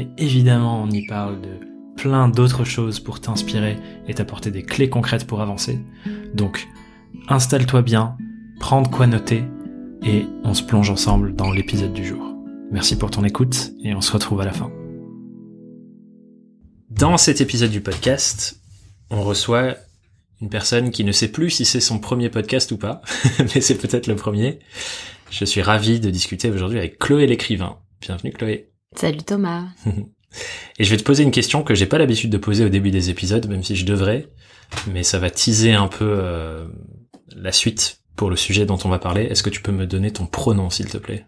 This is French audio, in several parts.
mais évidemment on y parle de plein d'autres choses pour t'inspirer et t'apporter des clés concrètes pour avancer. Donc, installe-toi bien, prends de quoi noter, et on se plonge ensemble dans l'épisode du jour. Merci pour ton écoute, et on se retrouve à la fin. Dans cet épisode du podcast, on reçoit une personne qui ne sait plus si c'est son premier podcast ou pas, mais c'est peut-être le premier. Je suis ravi de discuter aujourd'hui avec Chloé l'écrivain. Bienvenue Chloé. Salut Thomas. Et je vais te poser une question que j'ai pas l'habitude de poser au début des épisodes, même si je devrais, mais ça va teaser un peu euh, la suite pour le sujet dont on va parler. Est-ce que tu peux me donner ton pronom, s'il te plaît?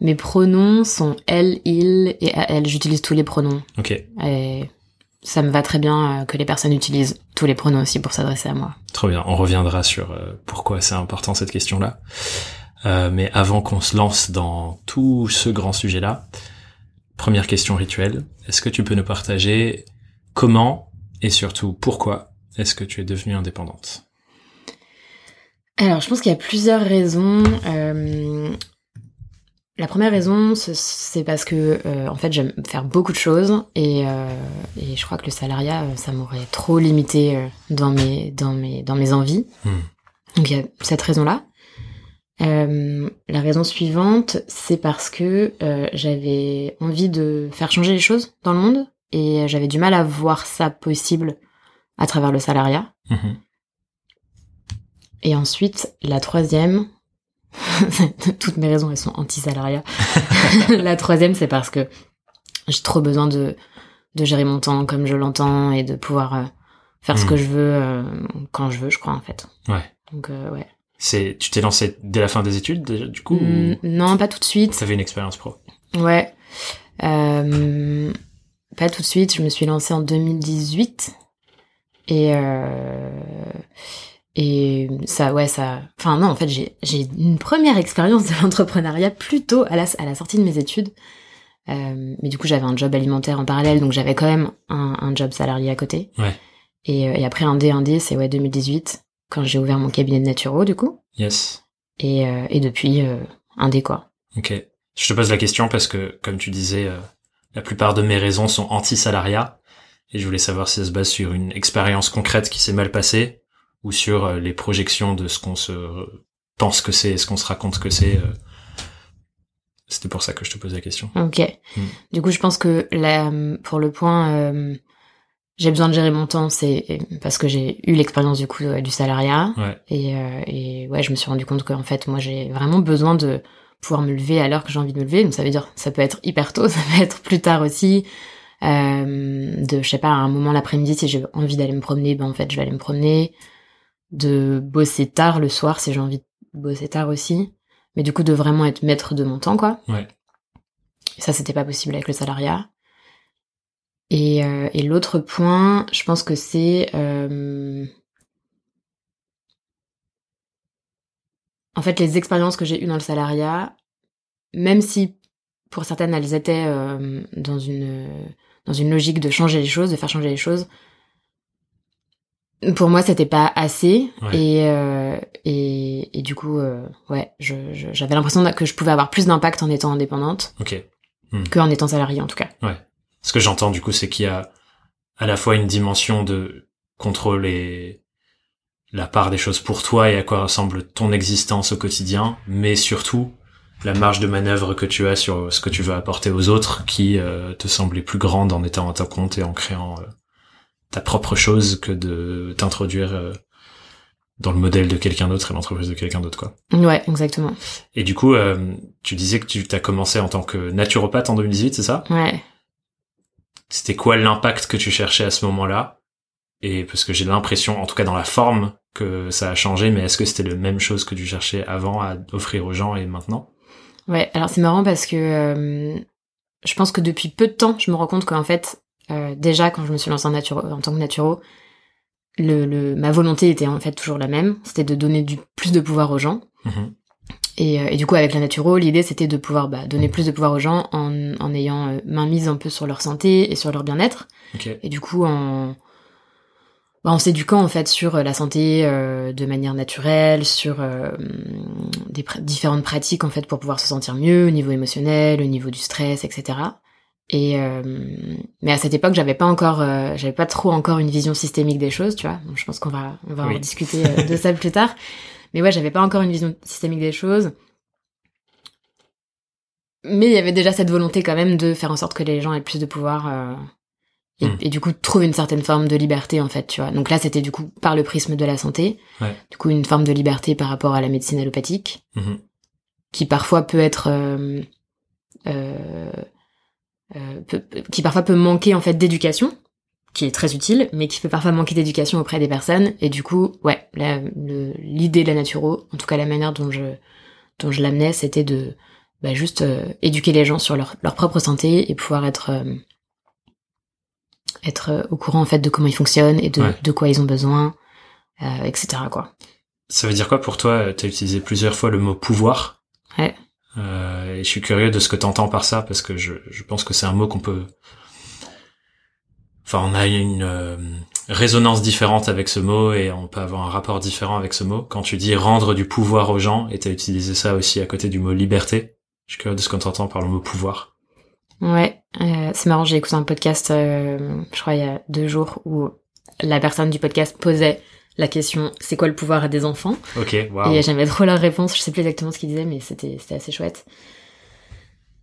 Mes pronoms sont elle, il et elle. J'utilise tous les pronoms. Ok. Et ça me va très bien euh, que les personnes utilisent tous les pronoms aussi pour s'adresser à moi. Trop bien. On reviendra sur euh, pourquoi c'est important cette question-là. Euh, mais avant qu'on se lance dans tout ce grand sujet-là, Première question rituelle, est-ce que tu peux nous partager comment et surtout pourquoi est-ce que tu es devenue indépendante? Alors, je pense qu'il y a plusieurs raisons. Euh, la première raison, c'est parce que euh, en fait, j'aime faire beaucoup de choses et, euh, et, je crois que le salariat, ça m'aurait trop limité dans mes dans mes dans mes envies. Hmm. Donc il y a cette raison-là. Euh, la raison suivante, c'est parce que euh, j'avais envie de faire changer les choses dans le monde et j'avais du mal à voir ça possible à travers le salariat. Mhm. Et ensuite, la troisième, toutes mes raisons elles sont anti-salariat. la troisième, c'est parce que j'ai trop besoin de, de gérer mon temps comme je l'entends et de pouvoir euh, faire ce mhm. que je veux quand je veux, je crois en fait. Ouais. Donc ouais. C'est, tu t'es lancé dès la fin des études, du coup mm, Non, pas tout de suite. T'avais une expérience pro? Ouais. Euh, pas tout de suite. Je me suis lancée en 2018 et euh, et ça, ouais, ça. Enfin non, en fait, j'ai j'ai une première expérience de l'entrepreneuriat plutôt à la à la sortie de mes études. Euh, mais du coup, j'avais un job alimentaire en parallèle, donc j'avais quand même un, un job salarié à côté. Ouais. Et, et après un D, un D, c'est ouais 2018 quand j'ai ouvert mon cabinet de naturo, du coup. Yes. Et, euh, et depuis, euh, un des quoi. Ok. Je te pose la question parce que, comme tu disais, euh, la plupart de mes raisons sont anti-salariat. Et je voulais savoir si ça se base sur une expérience concrète qui s'est mal passée ou sur euh, les projections de ce qu'on se pense que c'est, ce qu'on se raconte que c'est. C'était pour ça que je te pose la question. Ok. Hmm. Du coup, je pense que là, pour le point j'ai besoin de gérer mon temps, c'est parce que j'ai eu l'expérience du coup du salariat. Et, euh, et, ouais, je me suis rendu compte qu'en fait, moi, j'ai vraiment besoin de pouvoir me lever à l'heure que j'ai envie de me lever. Donc ça veut dire, ça peut être hyper tôt, ça peut être plus tard aussi. Euh, de, je sais pas, à un moment l'après-midi, si j'ai envie d'aller me promener, ben en fait, je vais aller me promener. De bosser tard le soir, si j'ai envie de bosser tard aussi. Mais du coup, de vraiment être maître de mon temps, quoi. Ouais. ça, c'était pas possible avec le salariat. Et, euh, et l'autre point, je pense que c'est euh... en fait les expériences que j'ai eues dans le salariat, même si pour certaines elles étaient euh, dans une dans une logique de changer les choses, de faire changer les choses. Pour moi, c'était pas assez et, euh, et, et du coup, euh, ouais, j'avais je, l'impression que je pouvais avoir plus d'impact en étant indépendante okay. Hmm. que en étant salariée en tout cas. Ouais. Ce que j'entends du coup, c'est qu'il y a à la fois une dimension de contrôler la part des choses pour toi et à quoi ressemble ton existence au quotidien, mais surtout la marge de manœuvre que tu as sur ce que tu veux apporter aux autres qui euh, te semblait plus grande en étant à ton compte et en créant euh, ta propre chose que de t'introduire euh, dans le modèle de quelqu'un d'autre et l'entreprise de quelqu'un d'autre quoi. Ouais, exactement. Et du coup, tu disais que tu as commencé en tant que naturopathe en 2018, c'est ça? Ouais. C'était quoi l'impact que tu cherchais à ce moment-là? Et parce que j'ai l'impression, en tout cas dans la forme, que ça a changé, mais est-ce que c'était la même chose que tu cherchais avant à offrir aux gens et maintenant? Ouais, alors c'est marrant parce que euh, je pense que depuis peu de temps, je me rends compte qu'en fait, euh, déjà quand je me suis lancée en, en tant que naturo, le, le, ma volonté était en fait toujours la même, c'était de donner du plus de pouvoir aux gens. Mhm. Et, euh, et, du coup, avec la naturo, l'idée c'était de pouvoir bah, donner plus de pouvoir aux gens en, en ayant euh, main mise un peu sur leur santé et sur leur bien-être. Ok. Et du coup, en, bah, en s'éduquant en fait sur la santé euh, de manière naturelle, sur euh, des pr- différentes pratiques en fait pour pouvoir se sentir mieux au niveau émotionnel, au niveau du stress, etc. Et euh, mais à cette époque, j'avais pas encore, euh, j'avais pas trop encore une vision systémique des choses, tu vois. Donc, je pense qu'on va, on va Oui. en discuter euh, de ça plus tard. Mais ouais, j'avais pas encore une vision systémique des choses. Mais il y avait déjà cette volonté quand même de faire en sorte que les gens aient plus de pouvoir euh, et, Mm. et du coup trouver une certaine forme de liberté en fait, tu vois. Donc là, c'était du coup par le prisme de la santé, Ouais. du coup une forme de liberté par rapport à la médecine allopathique Mhm. qui parfois peut être euh, euh, peut- qui parfois peut manquer en fait d'éducation qui est très utile mais qui peut parfois manquer d'éducation auprès des personnes et du coup ouais l'idée de la naturo en tout cas la manière dont je dont je l'amenais c'était de bah, juste euh, éduquer les gens sur leur, leur propre santé et pouvoir être euh, être euh, au courant en fait de comment ils fonctionnent et de, Ouais. de quoi ils ont besoin etc quoi Ça veut dire quoi pour toi Tu as utilisé plusieurs fois le mot pouvoir. Ouais. Et je suis curieux de ce que tu entends par ça parce que je, je pense que c'est un mot qu'on peut. Enfin, on a une euh, résonance différente avec ce mot et on peut avoir un rapport différent avec ce mot. Quand tu dis rendre du pouvoir aux gens, et tu as utilisé ça aussi à côté du mot liberté, je suis curieux de ce qu'on t'entend par le mot pouvoir. Ouais, euh, c'est marrant, j'ai écouté un podcast, euh, je crois il y a deux jours, où la personne du podcast posait la question « c'est quoi le pouvoir des enfants? Ok, waouh. Et j'aimais trop leur réponse, je sais plus exactement ce qu'ils disaient, mais c'était c'était assez chouette.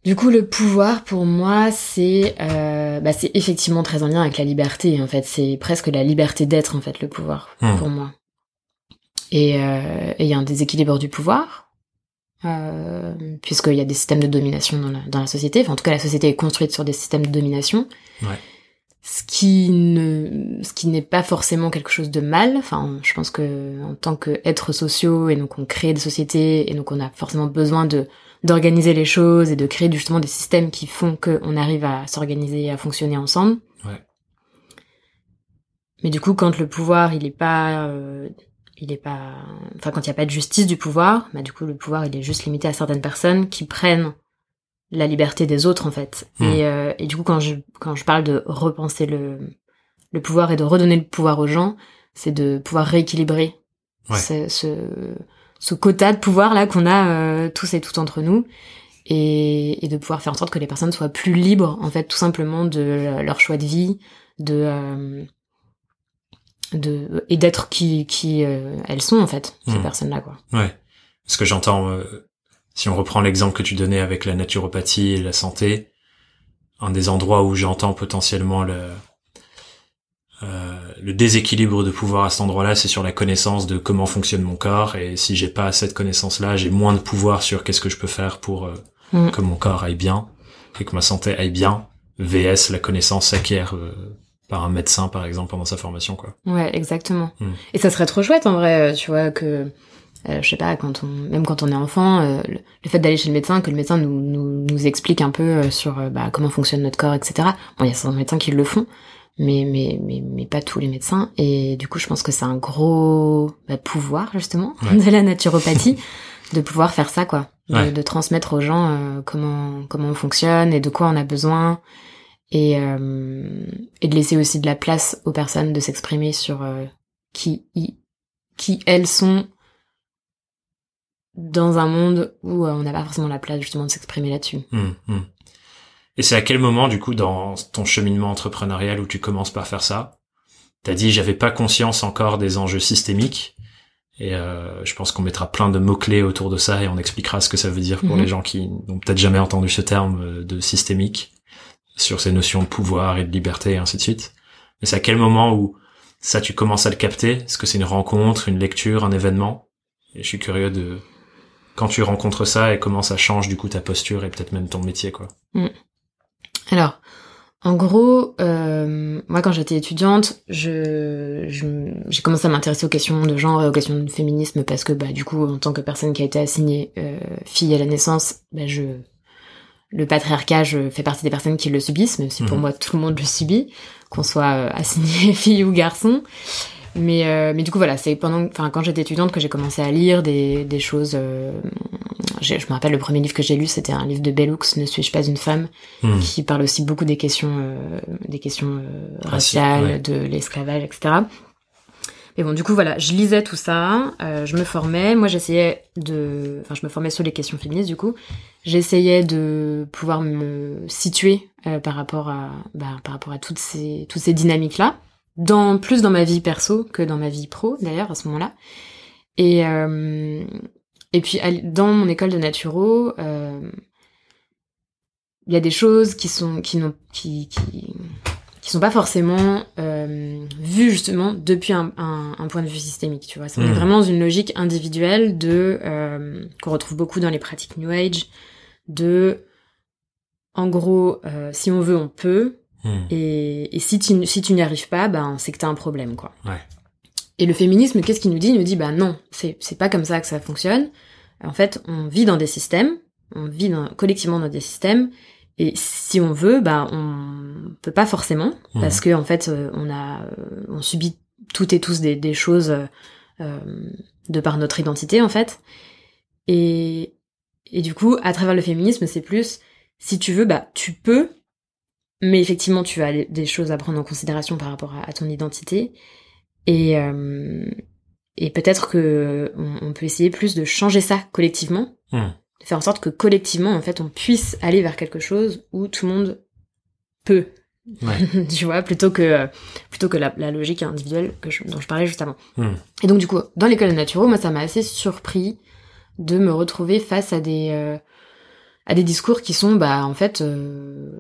Du coup, le pouvoir, pour moi, c'est euh, bah, c'est effectivement très en lien avec la liberté, en fait. C'est presque la liberté d'être, en fait, le pouvoir, Hmm. pour moi. Et euh, et il y a un déséquilibre du pouvoir, euh, puisqu'il y a des systèmes de domination dans la, dans la société. Enfin, en tout cas, la société est construite sur des systèmes de domination. Ouais. Ce qui ne, ce qui n'est pas forcément quelque chose de mal. Enfin, je pense que en tant qu'êtres sociaux, et donc on crée des sociétés, et donc on a forcément besoin de d'organiser les choses et de créer justement des systèmes qui font qu'on arrive à s'organiser et à fonctionner ensemble. Ouais. Mais du coup, quand le pouvoir, il est pas, euh, il est pas, enfin quand il y a pas de justice du pouvoir, bah du coup le pouvoir il est juste limité à certaines personnes qui prennent la liberté des autres en fait. Et, euh, et du coup quand je quand je parle de repenser le le pouvoir et de redonner le pouvoir aux gens, c'est de pouvoir rééquilibrer Ouais. ce, ce ce quota de pouvoir là qu'on a euh, tous et toutes entre nous et, et de pouvoir faire en sorte que les personnes soient plus libres en fait tout simplement de leur choix de vie de euh, de et d'être qui qui euh, elles sont en fait ces Hmm. personnes là quoi Ouais. Ce que j'entends, euh, si on reprend l'exemple que tu donnais avec la naturopathie et la santé, un des endroits où j'entends potentiellement le, euh, le déséquilibre de pouvoir à cet endroit-là, c'est sur la connaissance de comment fonctionne mon corps. Et si j'ai pas cette connaissance-là, j'ai moins de pouvoir sur qu'est-ce que je peux faire pour euh, Mm. que mon corps aille bien et que ma santé aille bien. VS, la connaissance s'acquiert euh, par un médecin, par exemple, pendant sa formation, quoi. ouais exactement Hmm. et ça serait trop chouette en vrai tu vois que euh, je sais pas quand on même quand on est enfant euh, le, fait d'aller chez le médecin que le médecin nous nous, nous explique un peu sur euh, bah, comment fonctionne notre corps etc bon il y a certains médecins qui le font mais mais mais mais pas tous les médecins et du coup je pense que c'est un gros bah, pouvoir justement Ouais. de la naturopathie de pouvoir faire ça quoi de, Ouais. de transmettre aux gens euh, comment comment on fonctionne et de quoi on a besoin et euh, et de laisser aussi de la place aux personnes de s'exprimer sur euh, qui qui elles sont dans un monde où euh, on n'a pas forcément la place justement de s'exprimer là-dessus. Hum, hum. Et c'est à quel moment, du coup, dans ton cheminement entrepreneurial où tu commences par faire ça T'as dit, j'avais pas conscience encore des enjeux systémiques. Et euh, je pense qu'on mettra plein de mots-clés autour de ça et on expliquera ce que ça veut dire pour Mhm. les gens qui n'ont peut-être jamais entendu ce terme euh, de systémique, sur ces notions de pouvoir et de liberté et ainsi de suite. Mais c'est à quel moment où ça, tu commences à le capter? Est-ce que c'est une rencontre, une lecture, un événement? Et je suis curieux de... Quand tu rencontres ça et comment ça change du coup ta posture et peut-être même ton métier, quoi. Alors, en gros, euh, moi quand j'étais étudiante, je je- j'ai commencé à m'intéresser aux questions de genre et aux questions de féminisme parce que bah du coup en tant que personne qui a été assignée euh, fille à la naissance, bah je le patriarcat, je fais partie des personnes qui le subissent, même si pour Mhm. moi tout le monde le subit, qu'on soit euh, assigné fille ou garçon. Mais, euh, mais du coup voilà, c'est pendant, enfin quand j'étais étudiante que j'ai commencé à lire des, des choses. Je me rappelle le premier livre que j'ai lu, c'était un livre de Bellux, Ne suis-je pas une femme, Hmm. qui parle aussi beaucoup des questions, euh, des questions euh, Raciales, ouais. de l'esclavage, etc. Mais bon, du coup, voilà, je lisais tout ça, euh, je me formais. Moi, j'essayais de, enfin, je me formais sur les questions féministes, du coup, j'essayais de pouvoir me situer par rapport à, bah, par rapport à toutes ces, toutes ces dynamiques-là, dans plus dans ma vie perso que dans ma vie pro, d'ailleurs, à ce moment-là. Et euh, et puis dans mon école de naturo, euh, il y a des choses qui sont qui n'ont qui, qui qui sont pas forcément euh, vues justement depuis un, un, un point de vue systémique. Tu vois, on est Mhm. vraiment une logique individuelle de euh, qu'on retrouve beaucoup dans les pratiques New Age, de en gros, si on veut, on peut, Hmm. et, et si tu si tu n'y arrives pas, ben c'est que t'as un problème, quoi. Ouais. Et le féminisme, qu'est-ce qu'il nous dit? Il nous dit, bah non, c'est c'est pas comme ça que ça fonctionne. En fait, on vit dans des systèmes, on vit dans- collectivement dans des systèmes, et si on veut, bah on peut pas forcément, Mhm. parce que en fait, euh, on a, euh, on subit toutes et tous des, des choses euh, de par notre identité, en fait. Et et du coup, à travers le féminisme, c'est plus, si tu veux, bah tu peux, mais effectivement, tu as des- des choses à prendre en considération par rapport à, à ton identité. Et, euh, et peut-être que on, on peut essayer plus de changer ça collectivement, Hmm. de faire en sorte que collectivement, en fait, on puisse aller vers quelque chose où tout le monde peut, Ouais. tu vois, plutôt que plutôt que la, la logique individuelle que je- dont je parlais juste avant. Hmm. Et donc du coup, dans l'école de naturo, moi, ça m'a assez surpris de me retrouver face à des euh, à des discours qui sont, bah, en fait, euh,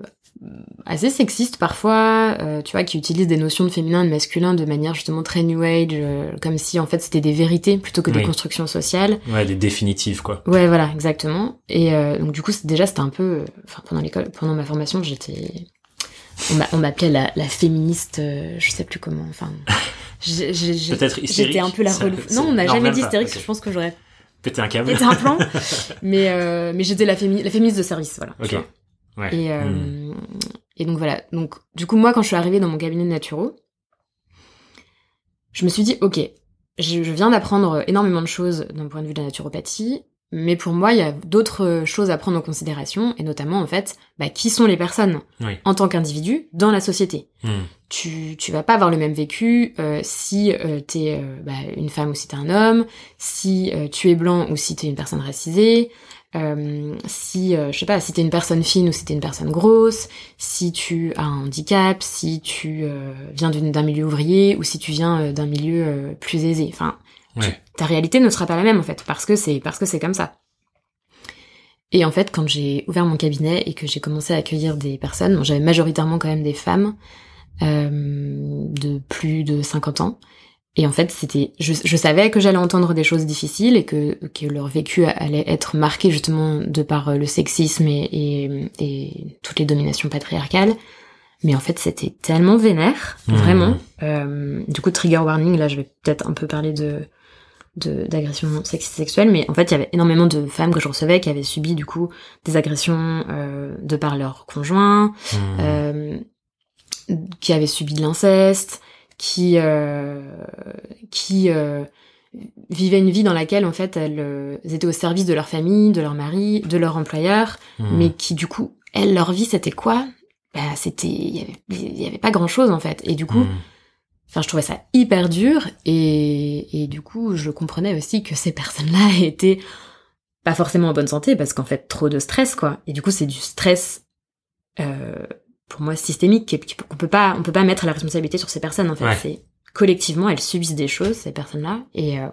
assez sexistes parfois, euh, tu vois, qui utilisent des notions de féminin et de masculin de manière justement très new age, euh, comme si en fait c'était des vérités plutôt que des Oui. constructions sociales. Ouais, des définitives, quoi. Ouais, voilà, exactement. Et euh, donc du coup, déjà c'était un peu, enfin pendant l'école, pendant ma formation, j'étais, on m'a- on m'appelait la, la féministe, je sais plus comment, enfin. Peut-être hystérique. J'étais un peu la relou. Non, on n'a jamais dit hystérique. Je pense que j'aurais Péter un câble. pété un plan. mais mais j'étais la, fémi- la féministe de service, voilà. Ok. Ouais. Et, euh, Hmm. et donc voilà. Donc du coup, moi, quand je suis arrivée dans mon cabinet de naturo, je me suis dit, ok, je, je viens d'apprendre énormément de choses d'un point de vue de la naturopathie, mais pour moi, il y a d'autres choses à prendre en considération, et notamment, en fait, bah, qui sont les personnes Oui. en tant qu'individu dans la société. Hmm. Tu, tu vas pas avoir le même vécu euh, si euh, t'es euh, bah, une femme ou si t'es un homme, si tu es blanc ou si t'es une personne racisée, euh, si euh, je sais pas si t'es une personne fine ou si t'es une personne grosse, si tu as un handicap, si tu euh, viens d'une- d'un milieu ouvrier ou si tu viens euh, d'un milieu euh, plus aisé. Enfin, Ouais. ta réalité ne sera pas la même en fait parce que c'est parce que c'est comme ça. Et en fait, quand j'ai ouvert mon cabinet et que j'ai commencé à accueillir des personnes, bon, j'avais majoritairement quand même des femmes euh, de plus de 50 ans. Et en fait, c'était, je, je savais que j'allais entendre des choses difficiles et que, que leur vécu allait être marqué justement de par euh, le sexisme et, et, et toutes les dominations patriarcales. Mais en fait, c'était tellement vénère, Mhm. vraiment. Euh, du coup, trigger warning, là, je vais peut-être un peu parler de de- d'agressions sexistes et sexuelles, mais en fait, il y avait énormément de femmes que je recevais qui avaient subi du coup des agressions euh, de par leur conjoint, Hmm. euh, qui avaient subi de l'inceste, qui euh, qui euh, vivaient une vie dans laquelle en fait elles, euh, étaient au service de leur famille, de leur mari, de leur employeur, Hmm. mais qui du coup elles leur vie c'était quoi? Bah c'était il y avait, il y avait pas grand chose en fait et du coup Hmm. Enfin, je trouvais ça hyper dur et, et du coup, je comprenais aussi que ces personnes-là étaient pas forcément en bonne santé parce qu'en fait, trop de stress, quoi. Et du coup, c'est du stress, euh, pour moi, systémique, qu'on peut pas, on peut pas mettre la responsabilité sur ces personnes, en fait. Ouais. C'est collectivement, elles subissent des choses, ces personnes-là. Et, euh,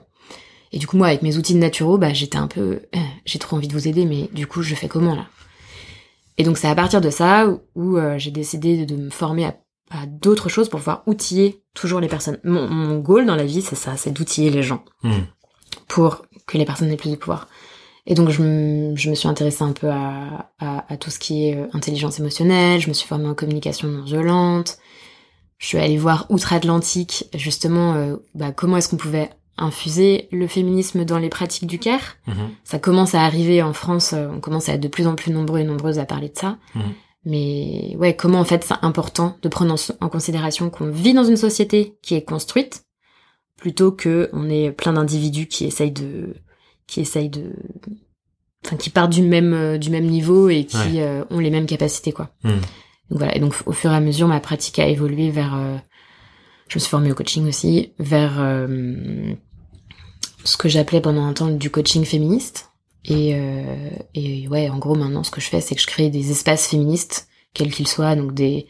et du coup, moi, avec mes outils de naturo, bah, j'étais un peu, euh, j'ai trop envie de vous aider, mais du coup, je fais comment, là? Et donc, c'est à partir de ça où, où, euh, j'ai décidé de me former à à d'autres choses pour pouvoir outiller toujours les personnes. Mon, mon goal dans la vie, c'est ça, c'est d'outiller les gens Hmm. pour que les personnes aient plus de pouvoir. Et donc je me, je me suis intéressée un peu à, à, à tout ce qui est euh, intelligence émotionnelle, je me suis formée en communication non violente, je suis allée voir outre-Atlantique, justement, euh, bah, comment est-ce qu'on pouvait infuser le féminisme dans les pratiques du care. Mhm. Ça commence à arriver en France, euh, on commence à être de plus en plus nombreux et nombreuses à parler de ça. Mhm. Mais ouais, comment en fait c'est important de prendre en, en considération qu'on vit dans une société qui est construite plutôt que on est plein d'individus qui essayent de qui essayent de enfin qui partent du même euh, du même niveau et qui Ouais. euh, ont les mêmes capacités quoi. Mhm. Donc voilà, et donc au fur et à mesure ma pratique a évolué vers euh, je me suis formée au coaching aussi vers euh, ce que j'appelais pendant un temps du coaching féministe et et ouais, en gros maintenant ce que je fais c'est que je crée des espaces féministes quels qu'ils soient donc des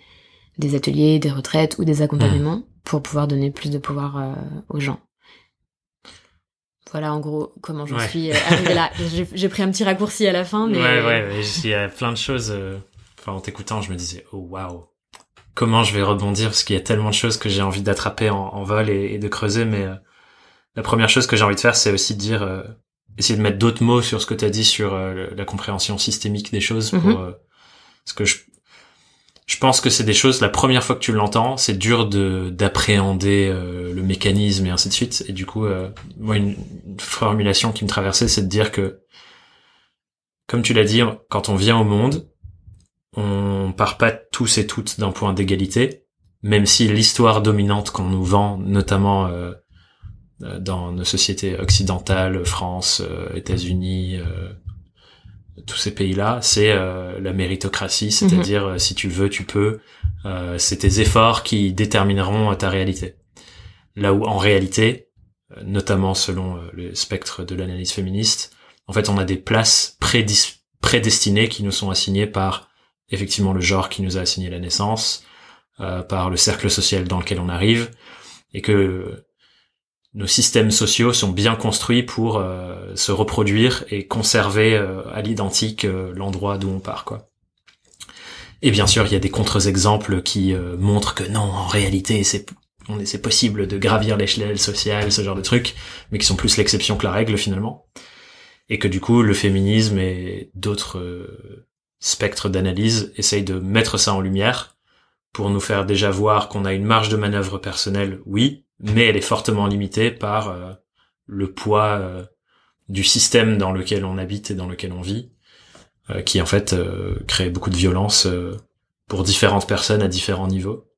des ateliers, des retraites ou des accompagnements pour pouvoir donner plus de pouvoir aux gens. Voilà en gros comment j'en Ouais. suis euh, arrivée là. J'ai pris un petit raccourci à la fin mais Ouais, ouais, ouais, il y a plein de choses. euh, Enfin, en t'écoutant, je me disais, oh waouh, comment je vais rebondir parce qu'il y a tellement de choses que j'ai envie d'attraper en, en vol et, et de creuser. Mais euh, la première chose que j'ai envie de faire, c'est aussi de dire, euh, essayer de mettre d'autres mots sur ce que tu as dit sur euh, la compréhension systémique des choses. Pour, Mhm. euh, parce que je, je pense que c'est des choses. La première fois que tu l'entends, c'est dur de d'appréhender euh, le mécanisme et ainsi de suite. Et du coup, euh, moi, une, une formulation qui me traversait, c'est de dire que comme tu l'as dit, quand on vient au monde, on part pas tous et toutes d'un point d'égalité, même si l'histoire dominante qu'on nous vend, notamment euh, euh, dans nos sociétés occidentales, France, euh, États-Unis, euh, tous ces pays-là, c'est euh, la méritocratie, c'est-à-dire euh, si tu veux, tu peux. Euh, c'est tes efforts qui détermineront euh, ta réalité. Là où en réalité, euh, notamment selon le spectre de l'analyse féministe, en fait, on a des places prédis- prédestinées qui nous sont assignées par effectivement le genre qui nous a assigné la naissance, euh, par le cercle social dans lequel on arrive, et que nos systèmes sociaux sont bien construits pour euh, se reproduire et conserver euh, à l'identique euh, l'endroit d'où on part, quoi. Et bien sûr, il y a des contre-exemples qui montrent que non, en réalité, c'est possible de gravir l'échelle sociale, ce genre de trucs, mais qui sont plus l'exception que la règle finalement. Et que du coup, le féminisme et d'autres spectres d'analyse essayent de mettre ça en lumière pour nous faire déjà voir qu'on a une marge de manœuvre personnelle, oui, mais elle est fortement limitée par euh, le poids euh, du système dans lequel on habite et dans lequel on vit, euh, qui en fait crée beaucoup de violence pour différentes personnes à différents niveaux.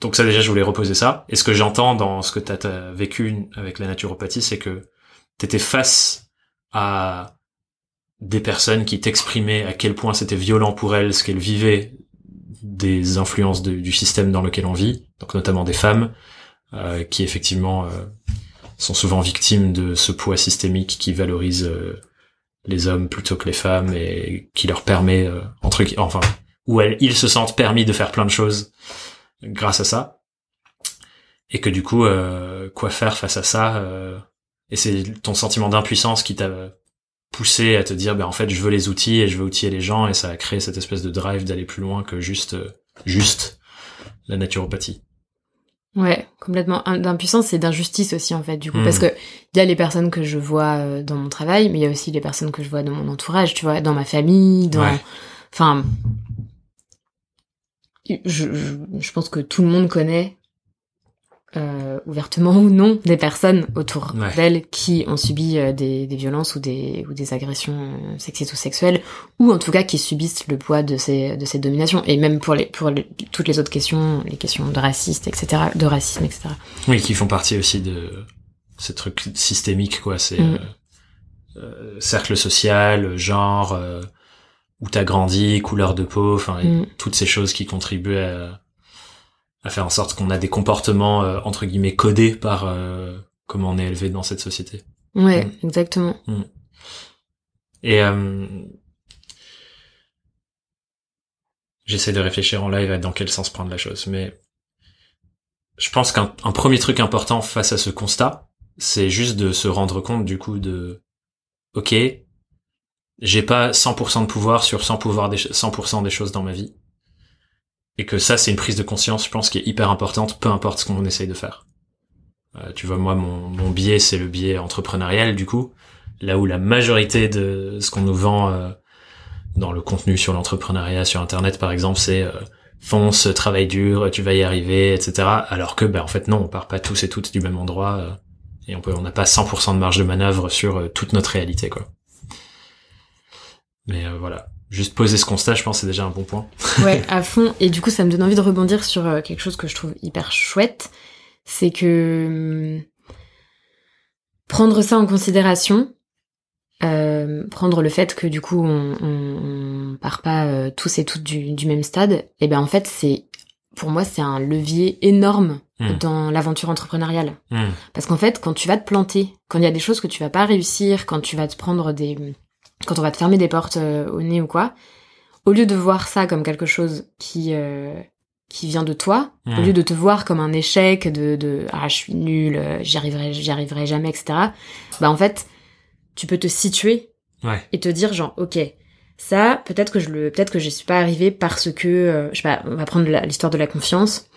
Donc ça déjà je voulais reposer ça. Et ce que j'entends dans ce que tu as vécu avec la naturopathie, c'est que tu étais face à des personnes qui t'exprimaient à quel point c'était violent pour elles, ce qu'elles vivaient des influences du système dans lequel on vit, donc notamment des femmes, euh, qui effectivement euh, sont souvent victimes de ce poids systémique qui valorise euh, les hommes plutôt que les femmes et qui leur permet, euh, entre enfin, où elles, ils se sentent permis de faire plein de choses grâce à ça, et que du coup, euh, quoi faire face à ça Et c'est ton sentiment d'impuissance qui t'a poussé à te dire, ben en fait, je veux les outils et je veux outiller les gens, et ça a créé cette espèce de drive d'aller plus loin que juste, euh, juste la naturopathie. Ouais, complètement. D'impuissance et d'injustice aussi, en fait, du coup. Parce que il y a les personnes que je vois euh, dans mon travail, mais il y a aussi les personnes que je vois dans mon entourage, tu vois, dans ma famille, dans... Ouais. Enfin... Je, je, je pense que tout le monde connaît, euh, ouvertement ou non, des personnes autour Ouais. d'elles qui ont subi euh, des, des violences ou des, ou des agressions euh, sexistes ou sexuelles, ou en tout cas qui subissent le poids de ces, de ces dominations. Et même pour, les, pour les- toutes les autres questions, les questions de raciste, etc., de racisme, etc. Oui, qui font partie aussi de ces trucs systémiques, quoi. C'est Mm. euh, euh, cercle social, genre, où t'as grandi, couleur de peau, enfin, Mm. toutes ces choses qui contribuent à, à faire en sorte qu'on a des comportements euh, entre guillemets codés par euh, comment on est élevé dans cette société. Ouais, Mm. exactement. Et euh, j'essaie de réfléchir en live à dans quel sens prendre la chose, mais je pense qu'un un premier truc important face à ce constat, c'est juste de se rendre compte du coup de ok, j'ai pas 100% de pouvoir sur 100 pouvoir des, ch- 100% des choses dans ma vie. Et que ça, c'est une prise de conscience, je pense, qui est hyper importante, peu importe ce qu'on essaye de faire. Euh, tu vois, moi, mon, mon biais, c'est le biais entrepreneurial, du coup, là où la majorité de ce qu'on nous vend euh, dans le contenu sur l'entrepreneuriat sur Internet, par exemple, c'est euh, fonce, travaille dur, tu vas y arriver, etc. Alors que, ben, en fait, non, on part pas tous et toutes du même endroit, euh, et on peut, on n'a pas 100% de marge de manœuvre sur euh, toute notre réalité, quoi. Mais euh, voilà, juste poser ce constat, je pense, c'est déjà un bon point. ouais, à fond. Et du coup, ça me donne envie de rebondir sur quelque chose que je trouve hyper chouette, c'est que hum, prendre ça en considération, euh, prendre le fait que du coup on, on, part pas euh, tous et toutes du, du même stade, et eh ben en fait c'est pour moi c'est un levier énorme hmm. dans l'aventure entrepreneuriale. Hmm. Parce qu'en fait quand tu vas te planter, quand il y a des choses que tu vas pas réussir, quand tu vas te prendre des, quand on va te fermer des portes euh, au nez ou quoi, au lieu de voir ça comme quelque chose qui qui vient de toi, au lieu de te voir comme un échec, de, de ah je suis nul, j'y arriverai, j'y arriverai jamais, etc. Bah en fait tu peux te situer et te dire genre ok ça peut-être que je le peut-être que je suis pas arrivée parce que euh, je sais pas on va prendre l'histoire de la confiance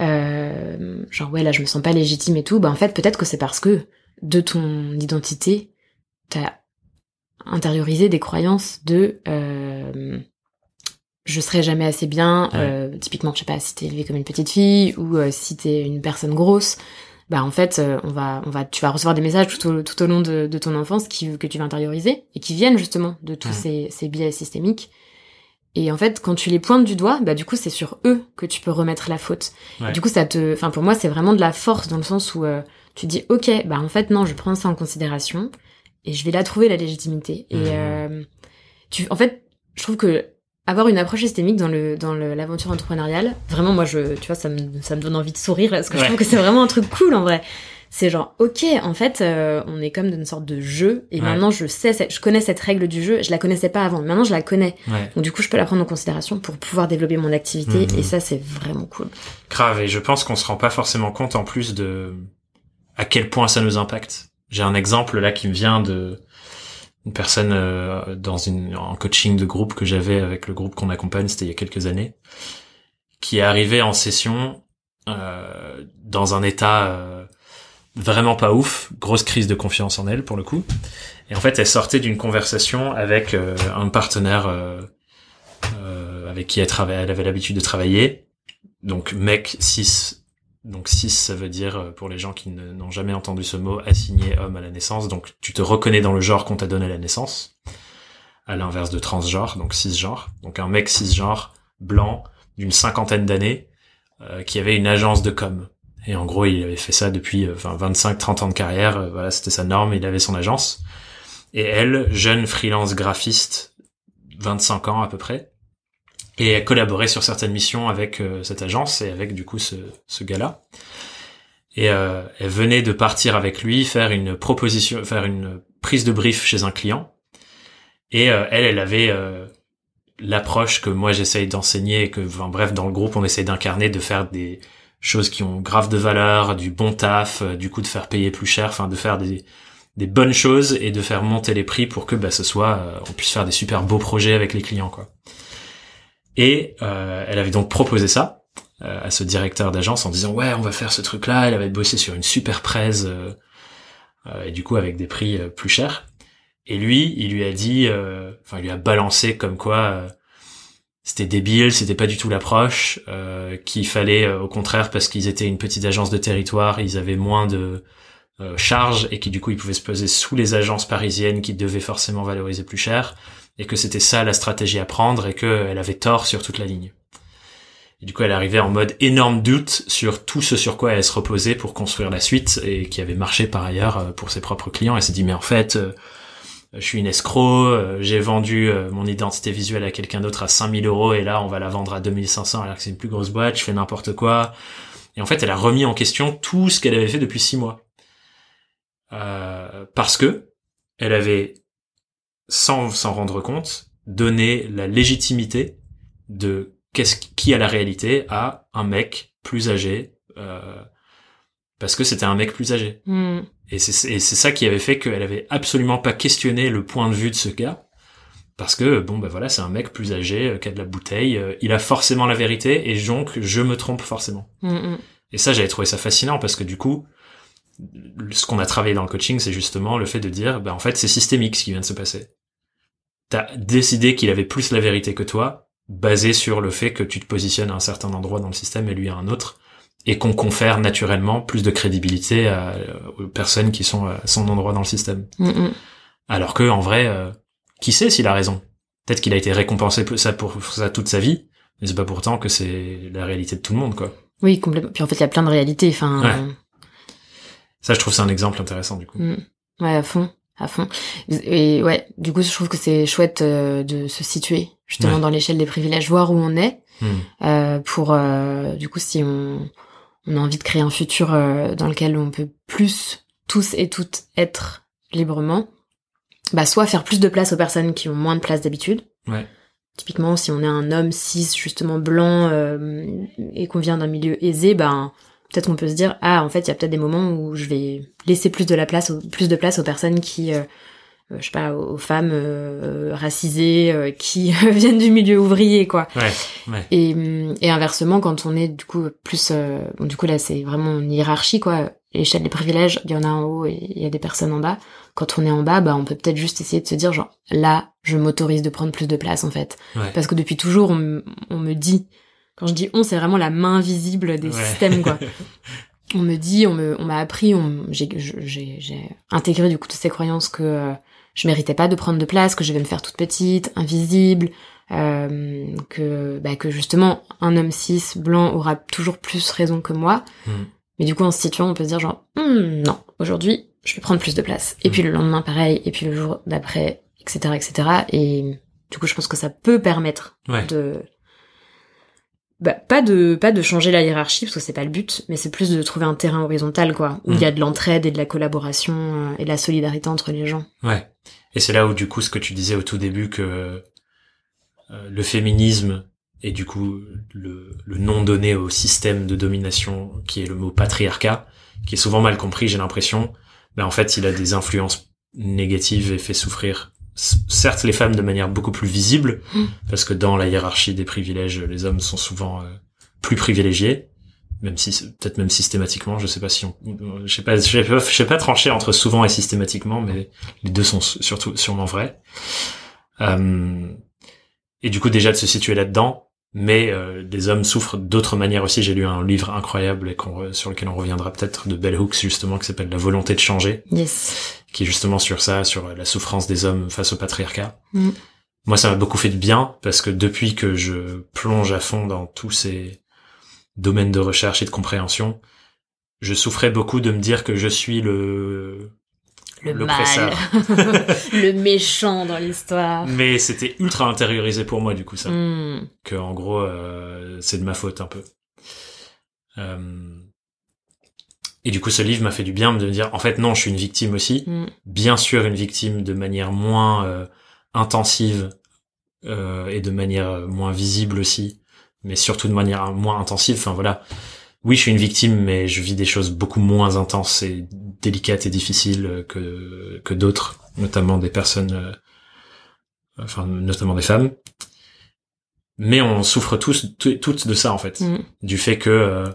euh, genre ouais là je me sens pas légitime et tout bah en fait peut-être que c'est parce que de ton identité t'as intériorisé des croyances de euh, je serai jamais assez bien euh, typiquement je sais pas si t'es élevée comme une petite fille ou euh, si t'es une personne grosse bah en fait euh, on va on va tu vas recevoir des messages tout au, tout au long de, de ton enfance qui que tu vas intérioriser et qui viennent justement de tous ces, ces biais systémiques. Et en fait quand tu les pointes du doigt bah du coup c'est sur eux que tu peux remettre la faute. Du coup ça te enfin pour moi c'est vraiment de la force dans le sens où tu dis ok bah en fait non je prends ça en considération et je vais la trouver la légitimité et mmh. euh, tu en fait je trouve que avoir une approche systémique dans le dans l'aventure entrepreneuriale, vraiment moi je tu vois ça me ça me donne envie de sourire parce que je trouve que c'est vraiment un truc cool en vrai. C'est genre OK, en fait, euh, on est comme dans une sorte de jeu et maintenant je sais je connais cette règle du jeu, je la connaissais pas avant. Maintenant je la connais. Donc du coup, je peux la prendre en considération pour pouvoir développer mon activité mhm. et ça c'est vraiment cool. Grave et je pense qu'on se rend pas forcément compte en plus de à quel point ça nous impacte. J'ai un exemple là qui me vient de une personne euh, dans une en coaching de groupe que j'avais avec le groupe qu'on accompagne, c'était il y a quelques années, qui est arrivée en session euh, dans un état euh, vraiment pas ouf, grosse crise de confiance en elle pour le coup. Et en fait, elle sortait d'une conversation avec euh, un partenaire avec qui elle, elle avait l'habitude de travailler, donc mec 6 donc 6, ça veut dire, euh, pour les gens qui n'ont jamais entendu ce mot, assigné homme à la naissance. Donc tu te reconnais dans le genre qu'on t'a donné à la naissance, à l'inverse de transgenre, donc cisgenre. Donc un mec cisgenre, blanc, d'une cinquantaine d'années, euh, qui avait une agence de com. Et en gros, il avait fait ça depuis euh, enfin, 25-30 ans de carrière. voilà, c'était sa norme, il avait son agence. Et elle, jeune freelance graphiste, 25 ans à peu près, et elle collaborait sur certaines missions avec euh, cette agence et avec du coup ce, ce gars-là. Et euh, elle venait de partir avec lui faire une proposition, faire une prise de brief chez un client. Et euh, elle, elle avait l'approche que moi j'essaye d'enseigner, que, enfin, bref, dans le groupe on essaye d'incarner, de faire des choses qui ont grave de valeur, du bon taf, du coup de faire payer plus cher, enfin de faire des, des bonnes choses et de faire monter les prix pour que bah, ce soit, on puisse faire des super beaux projets avec les clients, quoi. Et euh, elle avait donc proposé ça euh, à ce directeur d'agence en disant ouais on va faire ce truc là. Elle avait bossé sur une super presse euh, et du coup avec des prix plus chers. Et lui, il lui a dit, enfin il lui a balancé comme quoi c'était débile, c'était pas du tout l'approche, qu'il fallait au contraire parce qu'ils étaient une petite agence de territoire, ils avaient moins de charges et qui du coup ils pouvaient se poser sous les agences parisiennes qui devaient forcément valoriser plus cher et que c'était ça la stratégie à prendre et qu'elle avait tort sur toute la ligne. Et du coup, elle arrivait en mode énorme doute sur tout ce sur quoi elle se reposait pour construire la suite et qui avait marché par ailleurs euh, pour ses propres clients. Elle s'est dit, mais en fait, euh, je suis une escroc, euh, j'ai vendu mon identité visuelle à quelqu'un d'autre à 5000 euros et là, on va la vendre à 2500 alors que c'est une plus grosse boîte, je fais n'importe quoi. Et en fait, elle a remis en question tout ce qu'elle avait fait depuis six mois. parce que elle avait sans s'en rendre compte, donner la légitimité de qu'est-ce qui a la réalité à un mec plus âgé euh, parce que c'était un mec plus âgé. Hmm. Et c'est ça qui avait fait qu'elle avait absolument pas questionné le point de vue de ce gars parce que bon ben voilà c'est un mec plus âgé euh, qui a de la bouteille, euh, il a forcément la vérité et donc je me trompe forcément. Hmm, hmm. Et ça j'avais trouvé ça fascinant parce que du coup ce qu'on a travaillé dans le coaching, c'est justement le fait de dire, ben en fait, c'est systémique ce qui vient de se passer t'as décidé qu'il avait plus la vérité que toi, basé sur le fait que tu te positionnes à un certain endroit dans le système et lui à un autre, et qu'on confère naturellement plus de crédibilité à, aux personnes qui sont à son endroit dans le système. Mm, mm. Alors que en vrai, euh, qui sait s'il a raison? Peut-être qu'il a été récompensé pour ça pour ça toute sa vie, mais c'est pas pourtant que c'est la réalité de tout le monde, quoi. Oui, complètement. Puis en fait, il y a plein de réalités. Enfin, Ouais. Ça, je trouve c'est un exemple intéressant du coup. Mm. Ouais, à fond, à fond. Et ouais, du coup, je trouve que c'est chouette euh, de se situer justement Ouais. dans l'échelle des privilèges, voir où on est, Hmm. euh, pour euh, du coup, si on, on a envie de créer un futur euh, dans lequel on peut plus tous et toutes être librement, bah soit faire plus de place aux personnes qui ont moins de place d'habitude. Ouais. Typiquement, si on est un homme cis justement blanc euh, et qu'on vient d'un milieu aisé, ben peut-être qu'on peut se dire ah en fait il y a peut-être des moments où je vais laisser plus de la place aux- plus de place aux personnes qui euh, euh, je sais pas aux femmes euh, racisées euh, qui viennent du milieu ouvrier quoi Ouais, ouais. et, et inversement quand on est du coup plus euh, bon du coup là c'est vraiment une hiérarchie quoi l'échelle des privilèges il y en a en haut et il y a des personnes en bas quand on est en bas bah on peut peut-être juste essayer de se dire genre là je m'autorise de prendre plus de place en fait Ouais. parce que depuis toujours on, on me dit quand je dis on c'est vraiment la main visible des Ouais. systèmes quoi on me dit on me on m'a appris on j'ai je- j'ai j'ai intégré du coup toutes ces croyances que euh, je méritais pas de prendre de place que je vais me faire toute petite invisible euh, que bah, que justement un homme cis blanc aura toujours plus raison que moi Hmm. mais du coup en se situant on peut se dire genre Hmm, non aujourd'hui je vais prendre plus de place et Mm. puis le lendemain pareil et puis le jour d'après etc etc et du coup je pense que ça peut permettre Ouais. de bah, pas de pas de changer la hiérarchie parce que c'est pas le but mais c'est plus de trouver un terrain horizontal quoi où il y a de l'entraide et de la collaboration euh, et de la solidarité entre les gens. Ouais. Et c'est là où du coup ce que tu disais au tout début que euh, le féminisme et du coup le, le nom donné au système de domination qui est le mot patriarcat, qui est souvent mal compris, j'ai l'impression, ben en fait il a des influences négatives et fait souffrir certes les femmes de manière beaucoup plus visible, Mm. parce que dans la hiérarchie des privilèges, les hommes sont souvent euh, plus privilégiés, même si peut-être même systématiquement, je sais pas si on, je sais pas, je sais pas, je sais pas trancher entre souvent et systématiquement, mais les deux sont surtout sûrement vrais. Euh, et du coup déjà de se situer là-dedans, mais euh, les hommes souffrent d'autres manières aussi. J'ai lu un livre incroyable et qu'on re- sur lequel on reviendra peut-être de Bell Hooks justement qui s'appelle La volonté de changer, yes qui est justement sur ça, sur la souffrance des hommes face au patriarcat. Mm. Moi, ça m'a beaucoup fait de bien parce que depuis que je plonge à fond dans tous ces domaines de recherche et de compréhension, je souffrais beaucoup de me dire que je suis le le l'oppresseur. mal le méchant dans l'histoire Mais c'était ultra intériorisé pour moi du coup ça, Hmm. que en gros euh, c'est de ma faute un peu. Euh, Et du coup, ce livre m'a fait du bien de me dire, en fait, non, je suis une victime aussi. Hmm. Bien sûr, une victime de manière moins euh, intensive euh, et de manière moins visible aussi, mais surtout de manière moins intensive. Enfin voilà. Oui, je suis une victime, mais je vis des choses beaucoup moins intenses et délicates et difficiles euh, que que d'autres, notamment des personnes, euh, enfin notamment des femmes. Mais on souffre tous toutes de ça en fait Hmm. du fait que euh,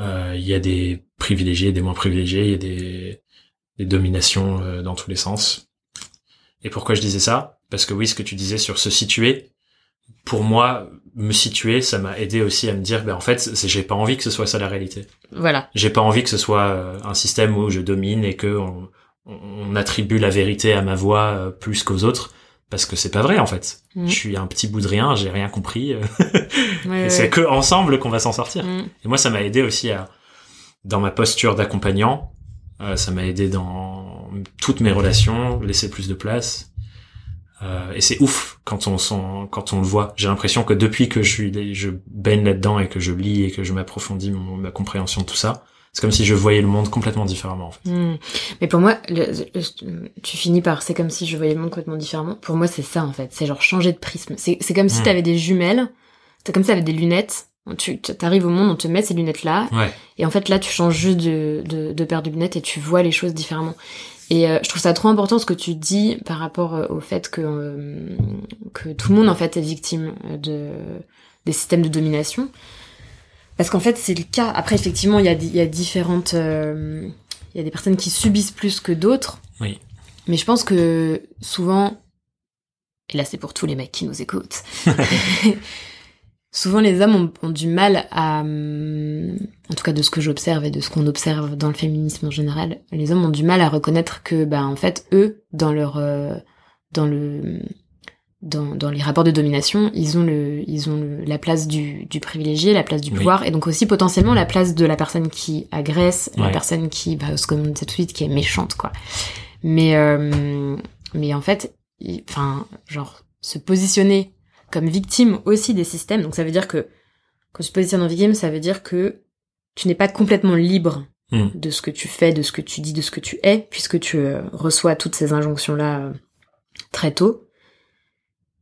euh, il y a des privilégiés, des moins privilégiés, il y a des, des dominations euh, dans tous les sens. Et pourquoi je disais ça? Parce que oui, ce que tu disais sur se situer, pour moi, me situer, ça m'a aidé aussi à me dire, ben en fait, j'ai pas envie que ce soit ça la réalité. voilà J'ai pas envie que ce soit euh, un système où je domine et que on, on attribue la vérité à ma voix euh, plus qu'aux autres, parce que c'est pas vrai en fait. Hmm. Je suis un petit bout de rien, j'ai rien compris. euh, Ouais, et c'est ouais. que ensemble qu'on va s'en sortir. Hmm. Et moi, ça m'a aidé aussi à, dans ma posture d'accompagnant, euh, ça m'a aidé dans toutes mes relations, laisser plus de place. Euh, et c'est ouf quand on s'en- quand on le voit. J'ai l'impression que depuis que je suis, je baigne là-dedans et que je lis et que je m'approfondis ma compréhension de tout ça, c'est comme si je voyais le monde complètement différemment. En fait. Hmm. Mais pour moi, le- le- tu finis par c'est comme si je voyais le monde complètement différemment. Pour moi, c'est ça en fait. C'est genre changer de prisme. C'est comme si Hmm. t'avais des jumelles. C'est comme si t'avais des lunettes. Tu t'arrives au monde, on te met ces lunettes là, Ouais, et en fait là, tu changes juste de, de, de paire de lunettes et tu vois les choses différemment. Et euh, je trouve ça trop important ce que tu dis par rapport euh, au fait que euh, que tout le monde en fait est victime de des systèmes de domination. Parce qu'en fait, c'est le cas. Après, effectivement, il y a, y a différentes. Il y a des personnes qui subissent plus que d'autres. Oui. Mais je pense que souvent, et là c'est pour tous les mecs qui nous écoutent. Souvent les hommes ont, ont, du mal à, hum, en tout cas de ce que j'observe et de ce qu'on observe dans le féminisme en général, les hommes ont du mal à reconnaître que, bah en fait, eux, dans leur, euh, dans le, dans, dans les rapports de domination, ils ont le, ils ont le, la place du, du privilégié, la place du pouvoir, et donc aussi potentiellement la place de la personne qui agresse, la personne qui, bah, ce qu'on disait tout de suite, qui est méchante, quoi. Mais, euh, mais en fait, enfin, genre, se positionner comme victime aussi des systèmes, donc ça veut dire que, quand tu te positionnes en victime, ça veut dire que tu n'es pas complètement libre hmm. de ce que tu fais, de ce que tu dis, de ce que tu es, puisque tu euh, reçois toutes ces injonctions-là euh, très tôt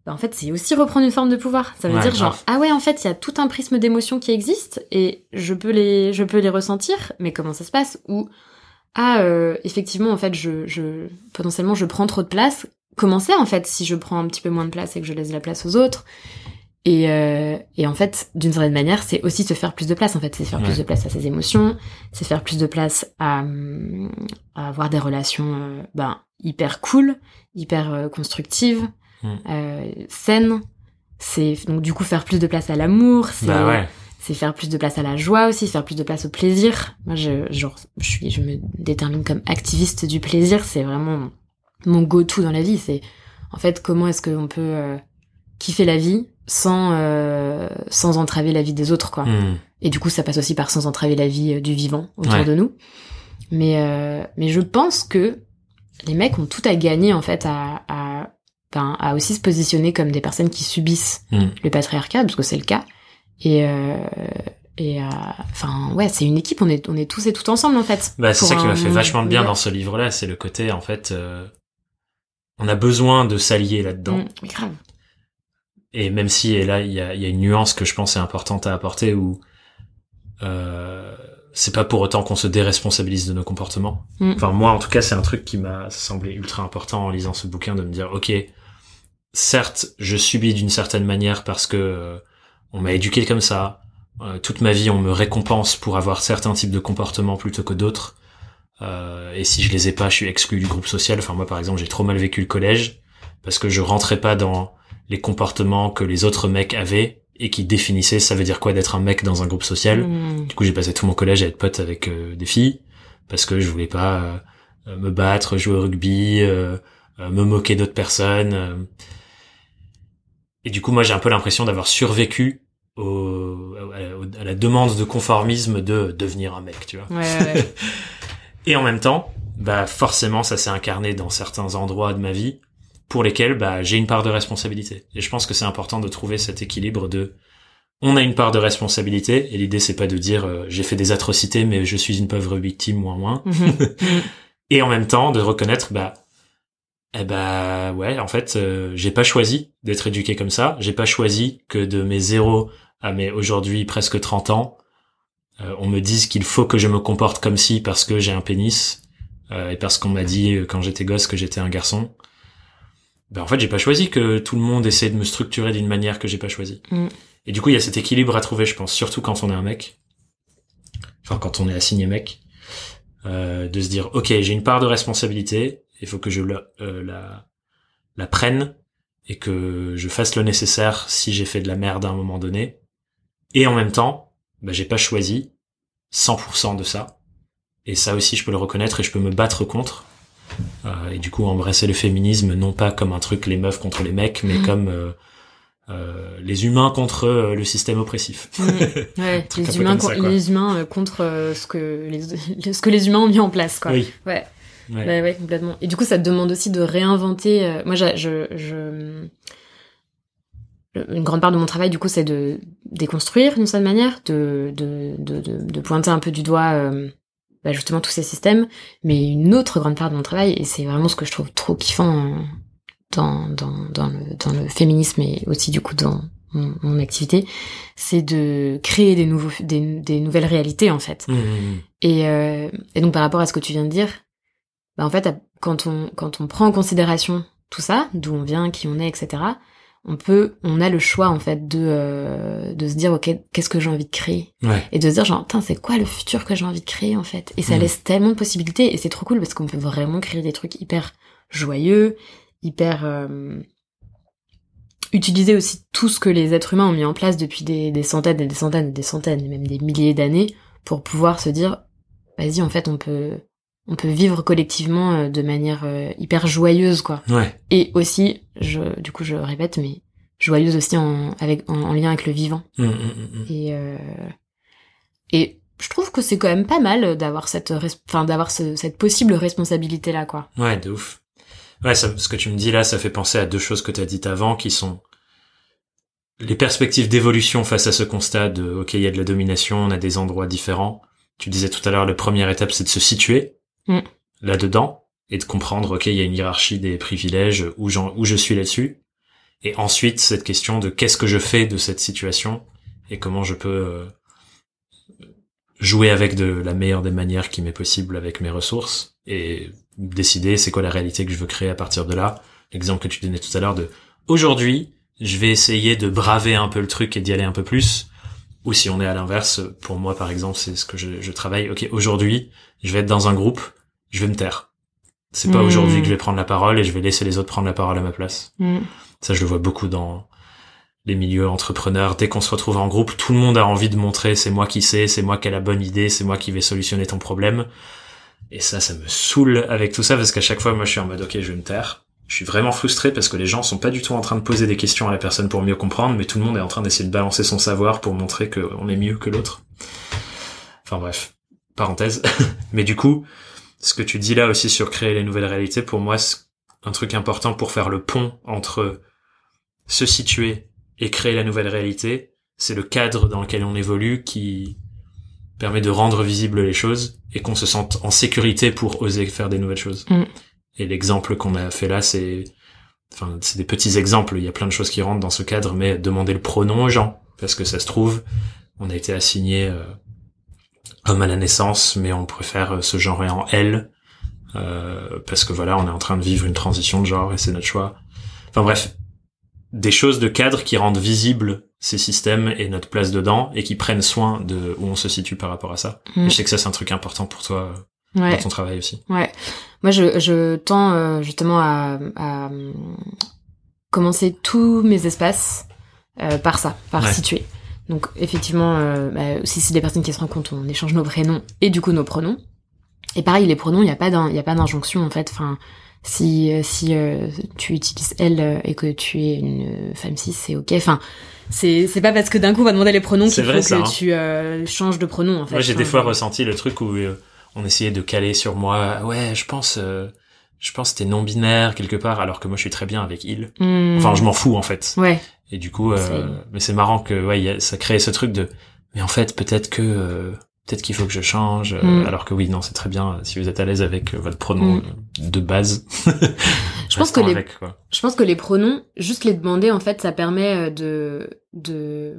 bah, en fait, c'est aussi reprendre une forme de pouvoir. Ça veut dire genre ah ouais, en fait, il y a tout un prisme d'émotions qui existe et je peux les je peux les ressentir, mais comment ça se passe? Ou ah euh, effectivement en fait, je je potentiellement je prends trop de place. Comment c'est en fait si je prends un petit peu moins de place et que je laisse la place aux autres et, euh, et en fait, d'une certaine manière, c'est aussi se faire plus de place. En fait, c'est faire plus de place à ses émotions, c'est faire plus de place à, à avoir des relations euh, ben, hyper cool, hyper euh, constructives, euh, saine. C'est donc du coup faire plus de place à l'amour. C'est Bah ouais. c'est faire plus de place à la joie aussi, faire plus de place au plaisir. Moi, je genre je suis je me détermine comme activiste du plaisir. C'est vraiment mon go-to dans la vie. C'est en fait comment est-ce qu'on peut euh, kiffer la vie sans euh, sans entraver la vie des autres quoi. Hmm. Et du coup, ça passe aussi par sans entraver la vie euh, du vivant autour Ouais. de nous. Mais euh, mais je pense que les mecs ont tout à gagner en fait à à, ben, à aussi se positionner comme des personnes qui subissent Hmm. le patriarcat parce que c'est le cas. Et euh, et euh, enfin ouais, c'est une équipe. On est on est tous et toutes ensemble en fait. Bah, c'est ça qui m'a fait vachement de bien dans ce livre-là, c'est le côté, en fait, euh, on a besoin de s'allier là-dedans. Mm, grave. Et même si, et là, il y a, il y a une nuance que je pense est importante à apporter où euh, c'est pas pour autant qu'on se déresponsabilise de nos comportements. Mm. Enfin, moi, en tout cas, c'est un truc qui m'a semblé ultra important en lisant ce bouquin de me dire, ok, certes, je subis d'une certaine manière parce que euh, on m'a éduqué comme ça. Euh, toute ma vie, on me récompense pour avoir certains types de comportements plutôt que d'autres. Euh, et si je les ai pas, je suis exclu du groupe social. Enfin, moi, par exemple, j'ai trop mal vécu le collège parce que je rentrais pas dans les comportements que les autres mecs avaient et qui définissaient ça veut dire quoi d'être un mec dans un groupe social? Mm. Du coup, j'ai passé tout mon collège à être pote avec euh, des filles parce que je voulais pas euh, me battre, jouer au rugby, euh, me moquer d'autres personnes. Et du coup, moi, j'ai un peu l'impression d'avoir survécu au, à, la demande de conformisme de devenir un mec, tu vois. Ouais, ouais. Et en même temps, bah forcément, ça s'est incarné dans certains endroits de ma vie pour lesquels bah j'ai une part de responsabilité. Et je pense que c'est important de trouver cet équilibre de on a une part de responsabilité et l'idée c'est pas de dire euh, j'ai fait des atrocités mais je suis une pauvre victime moins moins Mhm. et en même temps de reconnaître bah eh bah ouais en fait euh, j'ai pas choisi d'être éduqué comme ça j'ai pas choisi que de mes zéros à mes aujourd'hui presque 30 ans euh, on me dise qu'il faut que je me comporte comme si parce que j'ai un pénis euh, et parce qu'on m'a dit euh, quand j'étais gosse que j'étais un garçon. Ben en fait j'ai pas choisi que tout le monde essaie de me structurer d'une manière que j'ai pas choisi. Mm. et du coup il y a cet équilibre à trouver je pense surtout quand on est un mec. Enfin quand on est assigné mec. Euh, de se dire ok j'ai une part de responsabilité il faut que je la, euh, la la prenne et que je fasse le nécessaire si j'ai fait de la merde à un moment donné. Et en même temps bah, j'ai pas choisi 100% de ça et ça aussi je peux le reconnaître et je peux me battre contre Euh, et du coup embrasser le féminisme non pas comme un truc les meufs contre les mecs mais Mhm. comme euh, euh, les humains contre euh, le système oppressif. Ouais, les humains, ça, les humains contre euh, ce que les, ce que les humains ont mis en place, quoi. oui Ouais. Ouais. Ouais, ouais, complètement. Et du coup, ça te demande aussi de réinventer. euh, moi, je, je, une grande part de mon travail, du coup, c'est de déconstruire d'une certaine manière, de, de, de, de, de pointer un peu du doigt euh, bah, justement tous ces systèmes. Mais une autre grande part de mon travail, et c'est vraiment ce que je trouve trop kiffant euh, dans, dans, dans, le, dans le féminisme et aussi du coup dans mon, mon activité, c'est de créer des, nouveaux, des, des nouvelles réalités en fait. Mmh, mmh, Et, euh, et donc par rapport à ce que tu viens de dire, bah en fait, quand on, quand on prend en considération tout ça, d'où on vient, qui on est, etc., on peut, on a le choix en fait de, euh, de se dire ok, qu'est-ce que j'ai envie de créer? Ouais. Et de se dire genre, c'est quoi le futur que j'ai envie de créer en fait? Et ça Mhm. laisse tellement de possibilités et c'est trop cool parce qu'on peut vraiment créer des trucs hyper joyeux, hyper, euh, utiliser aussi tout ce que les êtres humains ont mis en place depuis des, des centaines et des centaines et des centaines et même des milliers d'années pour pouvoir se dire vas-y en fait on peut on peut vivre collectivement euh, de manière euh, hyper joyeuse quoi Ouais. et aussi je du coup je répète mais joyeuse aussi en avec en, en lien avec le vivant Mm, mm, mm, mm. et euh, et je trouve que c'est quand même pas mal d'avoir cette enfin d'avoir ce- cette possible responsabilité là quoi Ouais, de ouf. Ouais, ça, ce que tu me dis là, ça fait penser à deux choses que tu as dites avant, qui sont les perspectives d'évolution face à ce constat de, ok, il y a de la domination, on a des endroits différents. Tu disais tout à l'heure, la première étape, c'est de se situer Mm. là-dedans et de comprendre, ok, il y a une hiérarchie des privilèges, où, où je suis là-dessus. Et ensuite, cette question de qu'est-ce que je fais de cette situation et comment je peux euh, jouer avec de la meilleure des manières qui m'est possible avec mes ressources et décider c'est quoi la réalité que je veux créer à partir de là. L'exemple que tu donnais tout à l'heure de aujourd'hui, je vais essayer de braver un peu le truc et d'y aller un peu plus. Ou si on est à l'inverse, pour moi par exemple, c'est ce que je, je travaille. Ok, aujourd'hui, je vais être dans un groupe, je vais me taire. C'est pas Hmm. aujourd'hui que je vais prendre la parole et je vais laisser les autres prendre la parole à ma place. Mm. Ça, je le vois beaucoup dans les milieux entrepreneurs. Dès qu'on se retrouve en groupe, tout le monde a envie de montrer c'est moi qui sais, c'est moi qui ai la bonne idée, c'est moi qui vais solutionner ton problème. Et ça, ça me saoule avec tout ça parce qu'à chaque fois, moi, je suis en mode ok, je vais me taire. Je suis vraiment frustré parce que les gens sont pas du tout en train de poser des questions à la personne pour mieux comprendre, mais tout le monde est en train d'essayer de balancer son savoir pour montrer qu'on est mieux que l'autre. Enfin bref, parenthèse. mais du coup, ce que tu dis là aussi sur créer les nouvelles réalités, pour moi, c'est un truc important pour faire le pont entre se situer et créer la nouvelle réalité, c'est le cadre dans lequel on évolue qui permet de rendre visibles les choses et qu'on se sente en sécurité pour oser faire des nouvelles choses. Mm. Et l'exemple qu'on a fait là, c'est, enfin, c'est des petits exemples. Il y a plein de choses qui rentrent dans ce cadre, mais demander le pronom aux gens, parce que ça se trouve, on a été assigné euh, homme à la naissance, mais on préfère se genrer en elle, euh, parce que voilà, on est en train de vivre une transition de genre et c'est notre choix. Enfin bref, des choses de cadre qui rendent visibles ces systèmes et notre place dedans et qui prennent soin de où on se situe par rapport à ça. Mm. Et je sais que ça c'est un truc important pour toi euh, ouais dans ton travail aussi. Ouais. Moi, je, je tends euh, justement à, à euh, commencer tous mes espaces euh, par ça, par Ouais. situer. Donc, effectivement, euh, bah, si c'est des personnes qui se rencontrent, on échange nos prénoms et du coup nos pronoms. Et pareil, les pronoms, il n'y a pas d'injonction en fait. Enfin, si euh, si euh, tu utilises elle euh, et que tu es une femme cis, c'est ok. Enfin, c'est c'est pas parce que d'un coup on va demander les pronoms qu'il faut que ça, hein. tu euh, changes de pronom en fait. Moi j'ai des Enfin, fois ressenti le truc où euh, on essayait de caler sur moi, ouais, je pense euh, je pense que t'es non binaire quelque part alors que moi je suis très bien avec il. hmm, Enfin, je m'en fous en fait. Ouais. Et du coup, euh, C'est- mais c'est marrant que ouais, y a- ça crée ce truc de, mais en fait, peut-être que euh, peut-être qu'il faut que je change, euh, Mm. alors que oui, non, c'est très bien si vous êtes à l'aise avec votre pronom Mm. de base. Je pense que les avec, quoi. Je pense que les pronoms, juste les demander, en fait, ça permet de, de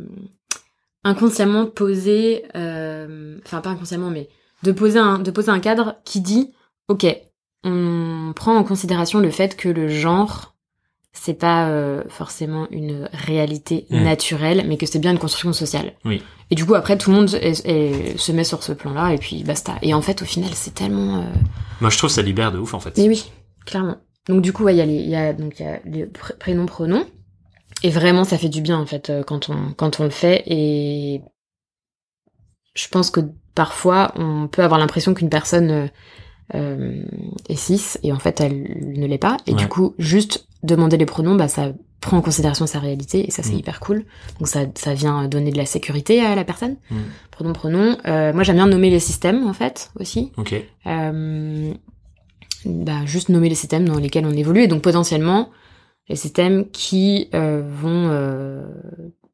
inconsciemment poser, euh, enfin pas inconsciemment, mais de poser un, de poser un cadre qui dit, ok, on prend en considération le fait que le genre, c'est pas euh, forcément une réalité Mm. naturelle, mais que c'est bien une construction sociale. Oui. Et du coup, après, tout le monde est- est- se met sur ce plan-là, et puis basta. Et en fait, au final, c'est tellement... euh, Moi, je trouve ça libère de ouf en fait. mais oui, clairement. Donc du coup, ouais, il y a les, il y a donc y a les pr- prénoms, pronoms, et vraiment, ça fait du bien en fait euh, quand on quand on le fait. Et je pense que parfois, on peut avoir l'impression qu'une personne euh, euh, est cis et en fait, elle ne l'est pas. Et Ouais. du coup, juste demander les pronoms, bah ça prend en considération sa réalité et ça c'est Mm. hyper cool. Donc ça ça vient donner de la sécurité à la personne. Mm. Pronom, pronom. Euh, moi, j'aime bien nommer les systèmes en fait aussi Ok. euh, bah, juste nommer les systèmes dans lesquels on évolue et donc potentiellement les systèmes qui euh, vont euh,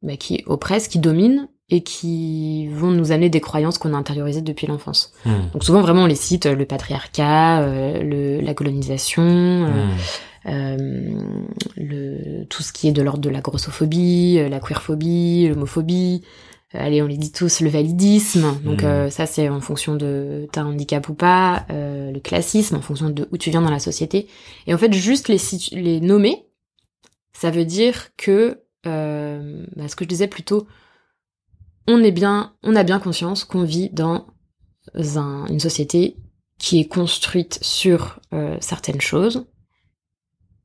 bah, qui oppressent, qui dominent et qui vont nous amener des croyances qu'on a intériorisées depuis l'enfance. Mm. Donc souvent vraiment on les cite euh, le patriarcat, euh, le, la colonisation, euh, Mm. euh, le, tout ce qui est de l'ordre de la grossophobie, euh, la queerphobie, l'homophobie. Euh, allez, on les dit tous, le validisme. Donc Mhm. euh, ça, c'est en fonction de ta handicap ou pas. Euh, le classisme, en fonction de où tu viens dans la société. Et en fait, juste les, situ- les nommer, ça veut dire que, euh, bah, ce que je disais plutôt, on est bien, on a bien conscience qu'on vit dans un- une société qui est construite sur euh, certaines choses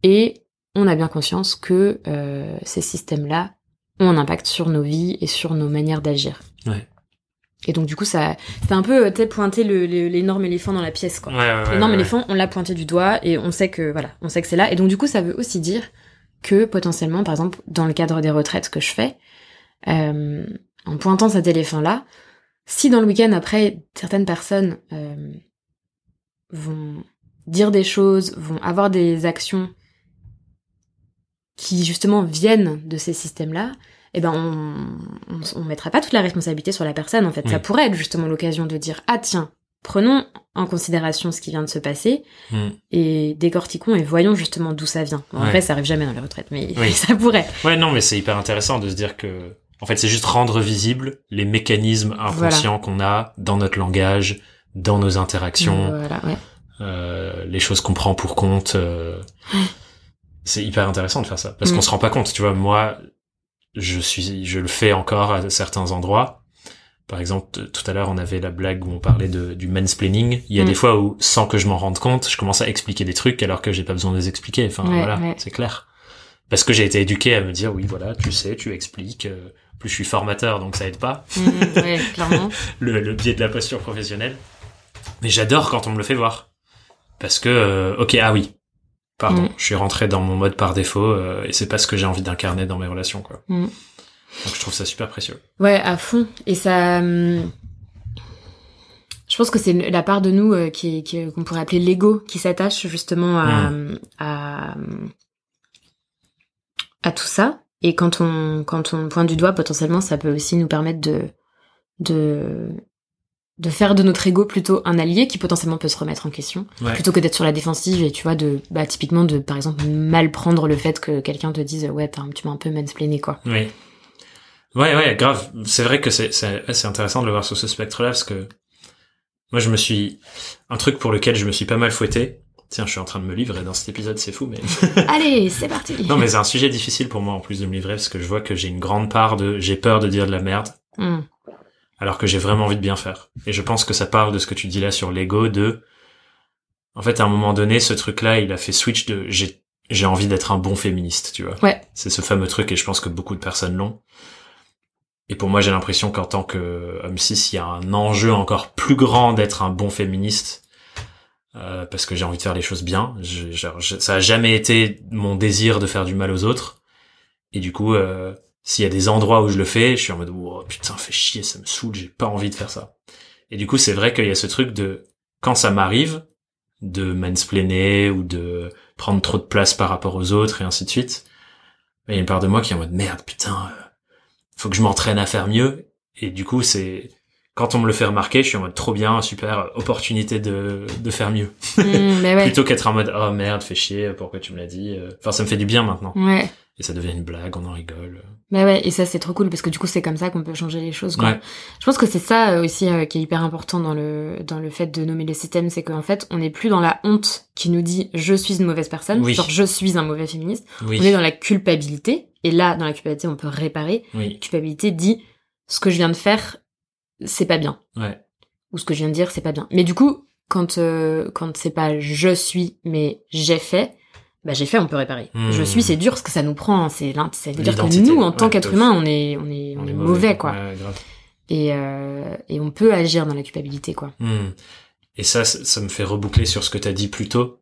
et on a bien conscience que euh, ces systèmes-là ont un impact sur nos vies et sur nos manières d'agir. Ouais. Et donc du coup, ça, c'est un peu, sais, pointer l'énorme éléphant dans la pièce, quoi. Ouais, ouais, L'énorme éléphant, on l'a pointé du doigt et on sait que voilà, on sait que c'est là. Et donc du coup, ça veut aussi dire que potentiellement, par exemple, dans le cadre des retraites que je fais, euh, en pointant cet éléphant-là, si dans le week-end après, certaines personnes euh, vont dire des choses, vont avoir des actions qui justement viennent de ces systèmes-là, eh ben on, on, on mettra pas toute la responsabilité sur la personne. En fait, ça pourrait être justement l'occasion de dire ah tiens, prenons en considération ce qui vient de se passer Mm. et décortiquons et voyons justement d'où ça vient. En Ouais. vrai, ça arrive jamais dans les retraites, mais Oui. ça pourrait. Ouais, non, mais c'est hyper intéressant de se dire que, en fait, c'est juste rendre visible les mécanismes inconscients qu'on a dans notre langage, dans nos interactions, Voilà, ouais. euh, les choses qu'on prend pour compte. euh, c'est hyper intéressant de faire ça parce Mm. qu'on se rend pas compte. Tu vois, moi, je suis, je le fais encore à certains endroits. Par exemple, tout à l'heure, on avait la blague où on parlait de, du mansplaining. Il y a Mm. des fois où, sans que je m'en rende compte, je commence à expliquer des trucs alors que j'ai pas besoin de les expliquer. Enfin, Ouais, voilà, ouais. c'est clair. Parce que j'ai été éduqué à me dire, oui, voilà, tu sais, tu expliques. euh, plus je suis formateur, donc ça aide pas. Ouais, clairement. Le, le biais de la posture professionnelle. Mais j'adore quand on me le fait voir. Parce que, euh, ok, ah oui. Pardon, Mm. je suis rentré dans mon mode par défaut euh, et c'est pas ce que j'ai envie d'incarner dans mes relations, quoi. Mm. Donc je trouve ça super précieux. Ouais, à fond. Et ça, hum, je pense que c'est la part de nous euh, qui, qu'on pourrait appeler l'ego, qui s'attache justement à, à, à tout ça. Et quand on, quand on pointe du doigt, potentiellement, ça peut aussi nous permettre de, de, de faire de notre ego plutôt un allié qui potentiellement peut se remettre en question, Ouais. plutôt que d'être sur la défensive et tu vois de, bah typiquement de, par exemple, mal prendre le fait que quelqu'un te dise ouais, t'as un, tu m'as un peu mansplainé quoi. Oui. Ouais, ouais, grave. C'est vrai que c'est, c'est, intéressant de le voir sur ce spectre-là parce que moi, je me suis, un truc pour lequel je me suis pas mal fouetté. Tiens, je suis en train de me livrer dans cet épisode, c'est fou, mais Allez, c'est parti. non, mais c'est un sujet difficile pour moi en plus de me livrer parce que je vois que j'ai une grande part de, j'ai peur de dire de la merde Hmm. Alors que j'ai vraiment envie de bien faire. Et je pense que ça parle de ce que tu dis là sur l'ego de, en fait, à un moment donné, ce truc-là, il a fait switch de, j'ai, j'ai envie d'être un bon féministe, tu vois. Ouais. C'est ce fameux truc et je pense que beaucoup de personnes l'ont. Et pour moi, j'ai l'impression qu'en tant que homme cis, il y a un enjeu encore plus grand d'être un bon féministe. euh, parce que j'ai envie de faire les choses bien. Je- genre, je- ça a jamais été mon désir de faire du mal aux autres. Et du coup, euh, s'il y a des endroits où je le fais, je suis en mode oh, putain, fais chier, ça me saoule, j'ai pas envie de faire ça. Et du coup, c'est vrai qu'il y a ce truc de quand ça m'arrive de mansplainer ou de prendre trop de place par rapport aux autres et ainsi de suite. Il y a une part de moi qui est en mode merde, putain, euh, faut que je m'entraîne à faire mieux. Et du coup, c'est quand on me le fait remarquer, je suis en mode trop bien, super opportunité de, de faire mieux. Mais ouais. Plutôt qu'être en mode oh merde, fais chier, pourquoi tu me l'as dit. euh. Enfin, ça me fait du bien maintenant. Ouais. Et ça devient une blague, on en rigole. Bah ouais, et ça c'est trop cool parce que du coup c'est comme ça qu'on peut changer les choses. Quoi. Ouais. Je pense que c'est ça euh, aussi euh, qui est hyper important dans le dans le fait de nommer les systèmes, c'est qu'en fait on n'est plus dans la honte qui nous dit je suis une mauvaise personne, Oui. genre je suis un mauvais féministe. Oui. On est dans la culpabilité et là dans la culpabilité on peut réparer. La Oui. culpabilité dit ce que je viens de faire c'est pas bien Ouais. ou ce que je viens de dire c'est pas bien. Mais du coup quand euh, quand c'est pas je suis mais j'ai fait bah j'ai fait, on peut réparer. Hmm. Je suis, c'est dur parce que ça nous prend. C'est, ça veut dire que nous, en tant ouais, qu'être humain, on est, on est, on, est mauvais, quoi. Ouais. Et, euh, et on peut agir dans la culpabilité, quoi. Hmm. Et ça, ça me fait reboucler sur ce que tu as dit plus tôt,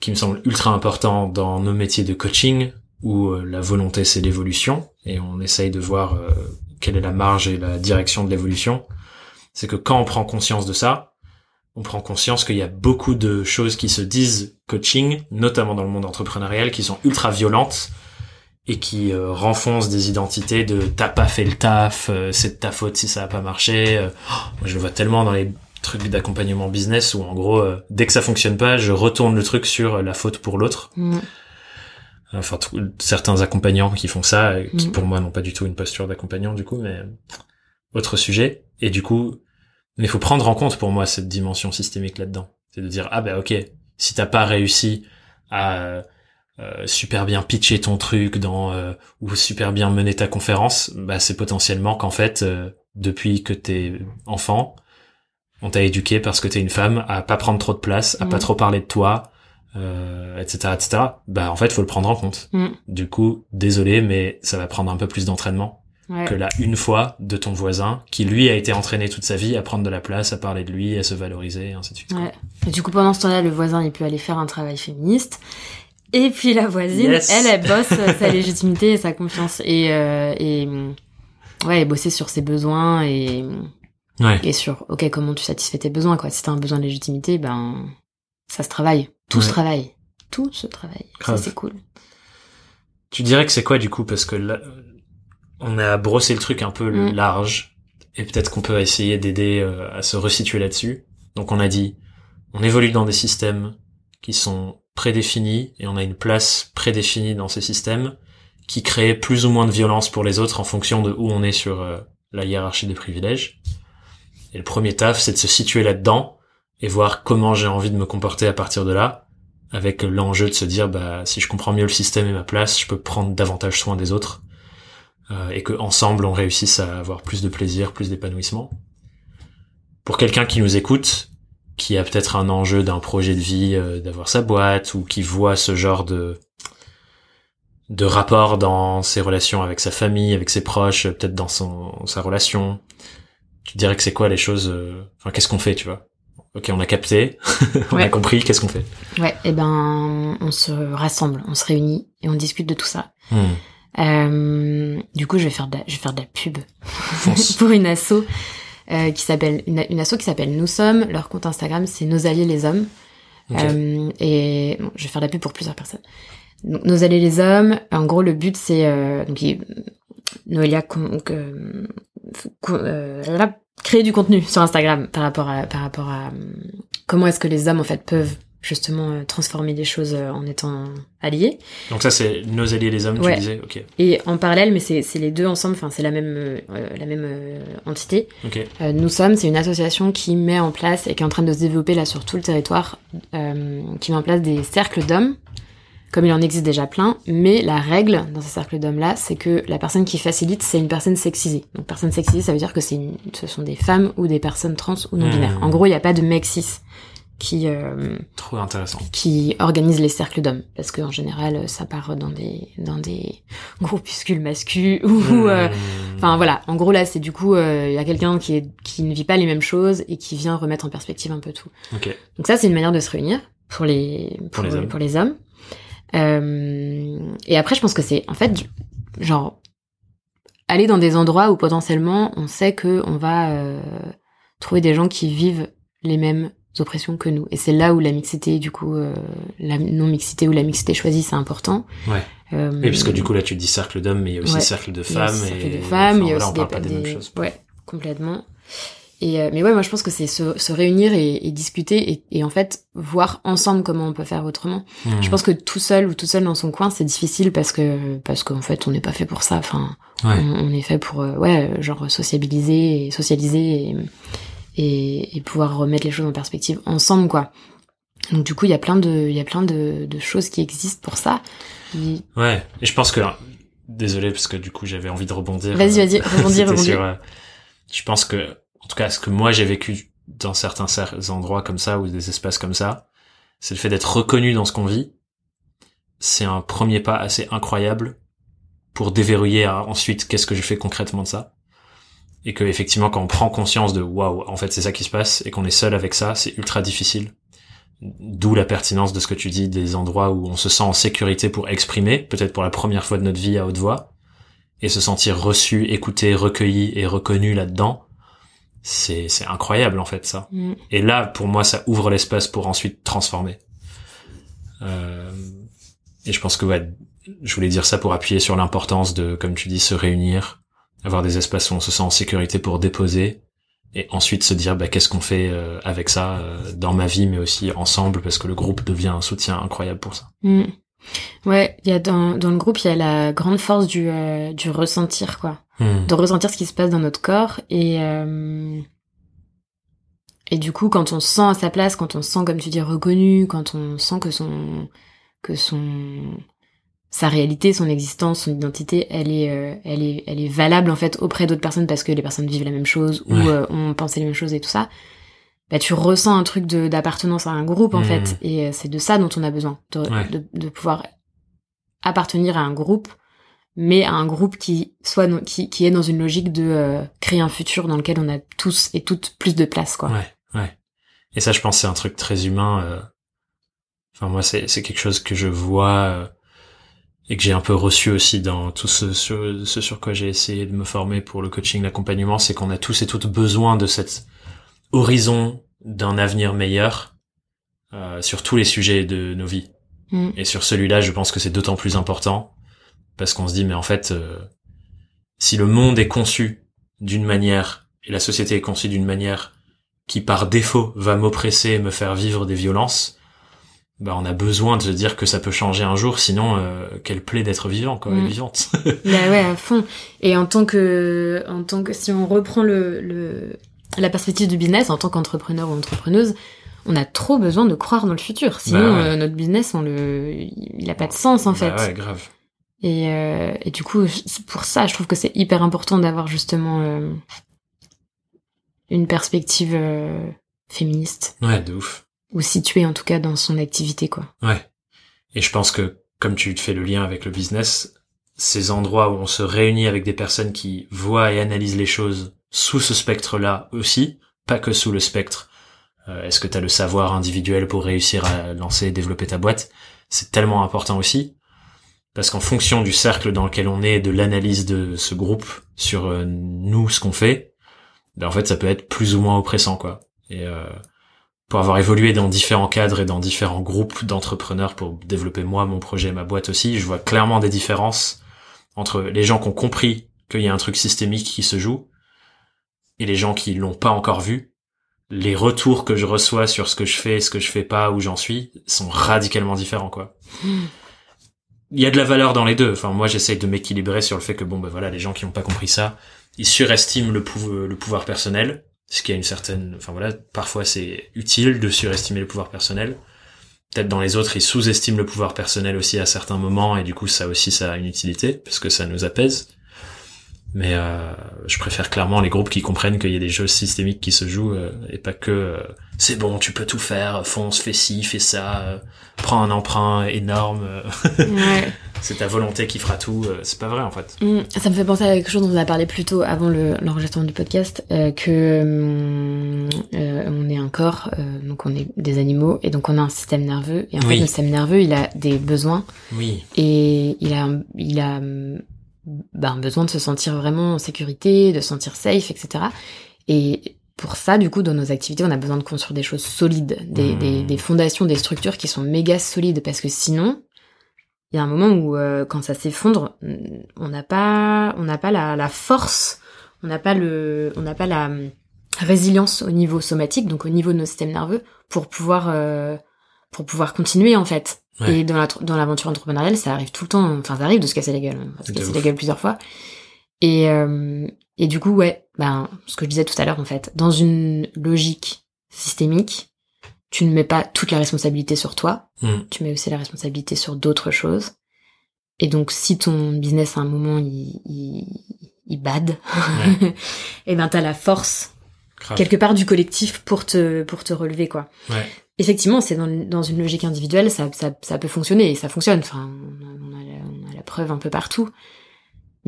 qui me semble ultra important dans nos métiers de coaching, où euh, la volonté c'est l'évolution, et on essaye de voir euh, quelle est la marge et la direction de l'évolution. C'est que quand on prend conscience de ça, on prend conscience qu'il y a beaucoup de choses qui se disent coaching, notamment dans le monde entrepreneurial, qui sont ultra violentes et qui euh, renfoncent des identités de t'as pas fait le taf, euh, c'est de ta faute si ça a pas marché. euh, moi, je le vois tellement dans les trucs d'accompagnement business où en gros, dès que ça fonctionne pas, je retourne le truc sur la faute pour l'autre. Mm. Enfin, certains accompagnants qui font ça, qui Mhm. pour moi n'ont pas du tout une posture d'accompagnant du coup, mais autre sujet. Et du coup, mais il faut prendre en compte pour moi cette dimension systémique là-dedans. C'est de dire ah bah ok, si t'as pas réussi à euh, super bien pitcher ton truc dans euh, ou super bien mener ta conférence, bah c'est potentiellement qu'en fait euh, depuis que t'es enfant, on t'a éduqué parce que t'es une femme à pas prendre trop de place, à pas Mhm. trop parler de toi, euh, etc., etc. Bah en fait, faut le prendre en compte. Mm. Du coup, désolé, mais ça va prendre un peu plus d'entraînement Ouais. que là une fois de ton voisin qui lui a été entraîné toute sa vie à prendre de la place, à parler de lui, à se valoriser, et ainsi de suite. Ouais. Et du coup, pendant ce temps-là, le voisin, il peut aller faire un travail féministe. Et puis la voisine, Yes. elle, elle bosse sa légitimité et sa confiance. Et, euh, et ouais, bosser sur ses besoins et, Ouais. et sur, ok, comment tu satisfais tes besoins, quoi. Si t'as un besoin de légitimité, ben, ça se travaille. Tout se travaille. Tout se travaille. Ça, c'est cool. Tu dirais que c'est quoi du coup? Parce que là, on a brossé le truc un peu Mm. large et peut-être qu'on peut essayer d'aider euh, à se resituer là-dessus. Donc on a dit, on évolue dans des systèmes qui sont prédéfinis et on a une place prédéfinie dans ces systèmes qui créent plus ou moins de violence pour les autres en fonction de où on est sur euh, la hiérarchie des privilèges. Et le premier taf, c'est de se situer là-dedans et voir comment j'ai envie de me comporter à partir de là, avec l'enjeu de se dire, bah, si je comprends mieux le système et ma place, je peux prendre davantage soin des autres, euh, et que ensemble on réussisse à avoir plus de plaisir, plus d'épanouissement. Pour quelqu'un qui nous écoute, qui a peut-être un enjeu d'un projet de vie, euh, d'avoir sa boîte, ou qui voit ce genre de de rapport dans ses relations avec sa famille, avec ses proches, peut-être dans son sa relation. Tu dirais que c'est quoi les choses euh, Enfin, qu'est-ce qu'on fait, tu vois? Ok, on a capté, on a compris. Qu'est-ce qu'on fait? Ouais, et ben, on se rassemble, on se réunit et on discute de tout ça. Hmm. Euh, du coup, je vais faire de la, je vais faire de la pub pour une asso euh, qui s'appelle une, une asso qui s'appelle Nous sommes. Leur compte Instagram, c'est Nos alliés les hommes. Euh, et bon, je vais faire de la pub pour plusieurs personnes. Donc, Nos alliés les hommes. En gros, le but c'est euh, donc il- Noélia con- créé du contenu sur Instagram par rapport à par rapport à comment est-ce que les hommes en fait peuvent justement euh, transformer les choses euh, en étant alliés. Donc ça, c'est nos alliés les hommes, Ouais. tu disais. Ok, Et en parallèle, mais c'est c'est les deux ensemble, enfin c'est la même euh, la même euh, entité. Euh, Nous sommes, c'est une association qui met en place et qui est en train de se développer là sur tout le territoire, qui met en place des cercles d'hommes, comme il en existe déjà plein. Mais la règle dans ces cercles d'hommes là, c'est que la personne qui facilite, c'est une personne sexisée. Donc personne sexisée, ça veut dire que c'est ce sont des femmes ou des personnes trans ou non binaires. Hmm. En gros, il n'y a pas de mec cis qui euh, trop intéressant. qui organise les cercles d'hommes parce qu'en général ça part dans des dans des groupuscules masculins ou euh, Hmm. enfin voilà en gros là c'est du coup euh, il y a quelqu'un qui est qui ne vit pas les mêmes choses et qui vient remettre en perspective un peu tout Ok. donc ça c'est une manière de se réunir pour les Pour les hommes. pour les hommes Euh, et après je pense que c'est en fait genre aller dans des endroits où potentiellement on sait que on va euh, trouver des gens qui vivent les mêmes oppressions que nous et c'est là où la mixité du coup euh, la non mixité ou la mixité choisie c'est important Ouais. Euh, Et puisque du coup là tu dis cercle d'hommes, mais il y a aussi Ouais. cercle de il y a femmes. et cercle de femmes, enfin, il y a aussi on parle des, pas des, des- mêmes choses. Ouais, complètement. Et euh, mais ouais, moi je pense que c'est se, se réunir et, et discuter et, et en fait voir ensemble comment on peut faire autrement. Hmm. Je pense que tout seul ou tout seul dans son coin c'est difficile parce que parce qu'en fait on n'est pas fait pour ça. Enfin, Ouais. on, on est fait pour euh, ouais genre sociabiliser et socialiser et, et et pouvoir remettre les choses en perspective ensemble quoi. Donc du coup il y a plein de il y a plein de, de choses qui existent pour ça. Mais- Ouais. Et je pense que désolé parce que du coup j'avais envie de rebondir. Vas-y euh, vas-y rebondir C'était rebondir. sur, euh, je pense que, en tout cas, ce que moi j'ai vécu dans certains cer- endroits comme ça ou des espaces comme ça, c'est le fait d'être reconnu dans ce qu'on vit. C'est un premier pas assez incroyable pour déverrouiller euh, ensuite qu'est-ce que je fais concrètement de ça. Et que effectivement, quand on prend conscience de waouh, en fait c'est ça qui se passe et qu'on est seul avec ça, c'est ultra difficile. D'où la pertinence de ce que tu dis, des endroits où on se sent en sécurité pour exprimer, peut-être pour la première fois de notre vie à haute voix, et se sentir reçu, écouté, recueilli et reconnu là-dedans, c'est c'est incroyable en fait ça. Mm. Et là, pour moi, ça ouvre l'espace pour ensuite transformer. Euh, et je pense que ouais, je voulais dire ça pour appuyer sur l'importance de, comme tu dis, se réunir, avoir des espaces où on se sent en sécurité pour déposer, et ensuite se dire bah, qu'est-ce qu'on fait euh, avec ça euh, dans ma vie, mais aussi ensemble, parce que le groupe devient un soutien incroyable pour ça. Mm. Ouais, il y a dans, dans le groupe, il y a la grande force du, euh, du ressentir, quoi. Hmm. De ressentir ce qui se passe dans notre corps. Et, et du coup, quand on se sent à sa place, quand on se sent, comme tu dis, reconnu, quand on sent que son, que son, sa réalité, son existence, son identité, elle est, euh, elle est, elle est valable, en fait, auprès d'autres personnes parce que les personnes vivent la même chose ou Ouais. euh, ont pensé les mêmes choses et tout ça. bah, tu ressens un truc d'appartenance à un groupe en fait et euh, c'est de ça dont on a besoin de, Ouais. de, de pouvoir appartenir à un groupe mais à un groupe qui soit no- qui, qui est dans une logique de euh, créer un futur dans lequel on a tous et toutes plus de place quoi Ouais, ouais. Et ça, je pense, c'est un truc très humain. euh. Enfin, moi, c'est c'est quelque chose que je vois euh, et que j'ai un peu reçu aussi dans tout ce sur, ce sur quoi j'ai essayé de me former pour le coaching, l'accompagnement, c'est qu'on a tous et toutes besoin de cet horizon d'un avenir meilleur euh, sur tous les sujets de nos vies. Mm. Et sur celui-là, je pense que c'est d'autant plus important parce qu'on se dit, mais en fait, euh, si le monde est conçu d'une manière et la société est conçue d'une manière qui par défaut va m'oppresser et me faire vivre des violences, bah on a besoin de se dire que ça peut changer un jour, sinon euh, quelle plaît d'être vivant, quoi, Mm. vivante. Bah ouais, à fond. Et en tant que, en tant que, si on reprend le, le, la perspective du business, en tant qu'entrepreneur ou entrepreneuse, on a trop besoin de croire dans le futur. Sinon, Bah ouais. euh, notre business, on le, il a pas de sens, en fait. Bah ouais, grave. Et, euh, et du coup, pour ça, je trouve que c'est hyper important d'avoir justement euh, une perspective euh, féministe, Ouais, de ouf. Ou située en tout cas dans son activité, quoi. Ouais. Et je pense que comme tu te fais le lien avec le business, ces endroits où on se réunit avec des personnes qui voient et analysent les choses sous ce spectre-là aussi, pas que sous le spectre. euh, Est-ce que tu as le savoir individuel pour réussir à lancer et développer ta boîte? C'est tellement important aussi. Parce qu'en fonction du cercle dans lequel on est, de l'analyse de ce groupe sur euh, nous, ce qu'on fait, ben en fait, ça peut être plus ou moins oppressant, quoi. Euh, pour avoir évolué dans différents cadres et dans différents groupes d'entrepreneurs pour développer moi mon projet, ma boîte aussi, je vois clairement des différences entre les gens qui ont compris qu'il y a un truc systémique qui se joue et les gens qui l'ont pas encore vu. Les retours que je reçois sur ce que je fais, ce que je fais pas, où j'en suis, sont radicalement différents, quoi. Il y a de la valeur dans les deux. Enfin, moi, j'essaye de m'équilibrer sur le fait que bon, ben voilà, les gens qui n'ont pas compris ça, ils surestiment le pouvoir personnel, ce qui a une certaine, enfin voilà, parfois c'est utile de surestimer le pouvoir personnel. Peut-être dans les autres, ils sous-estiment le pouvoir personnel aussi à certains moments, et du coup, ça aussi, ça a une utilité parce que ça nous apaise. Mais euh, je préfère clairement les groupes qui comprennent qu'il y a des jeux systémiques qui se jouent euh, et pas que euh, c'est bon, tu peux tout faire, fonce, fais ci, fais ça, euh, prends un emprunt énorme, euh, Ouais. c'est ta volonté qui fera tout. euh, c'est pas vrai en fait. Mm, Ça me fait penser à quelque chose dont on a parlé plus tôt avant le- l'enregistrement du podcast, euh, que hum, euh, on est un corps, euh, donc on est des animaux, et donc on a un système nerveux. Et en Oui. fait, notre système nerveux, il a des besoins, Oui. et il a, il a hum, ben, besoin de se sentir vraiment en sécurité, de se sentir safe, etc. Et pour ça, du coup, dans nos activités, on a besoin de construire des choses solides, des, des, des fondations, des structures qui sont méga solides, parce que sinon, il y a un moment où euh, quand ça s'effondre, mm, on n'a pas, on n'a pas la, la force, on n'a pas le, on n'a pas la résilience au niveau somatique, donc au niveau de nos systèmes nerveux, pour pouvoir, euh, pour pouvoir continuer en fait. Ouais. Et dans la, dans l'aventure entrepreneuriale, ça arrive tout le temps. Enfin, ça arrive de se casser la gueule. hein. On va se casser la gueule plusieurs fois. Et, euh, et du coup, ouais, ben, ce que je disais tout à l'heure, en fait, dans une logique systémique, tu ne mets pas toute la responsabilité sur toi, Mm. tu mets aussi la responsabilité sur d'autres choses. Et donc, si ton business à un moment il, il, il bad, et ben t'as la force Grave. quelque part du collectif pour te pour te relever quoi. Ouais. Effectivement, c'est dans, dans une logique individuelle, ça, ça, ça peut fonctionner et ça fonctionne. Enfin, on a, on a la, on a la preuve un peu partout.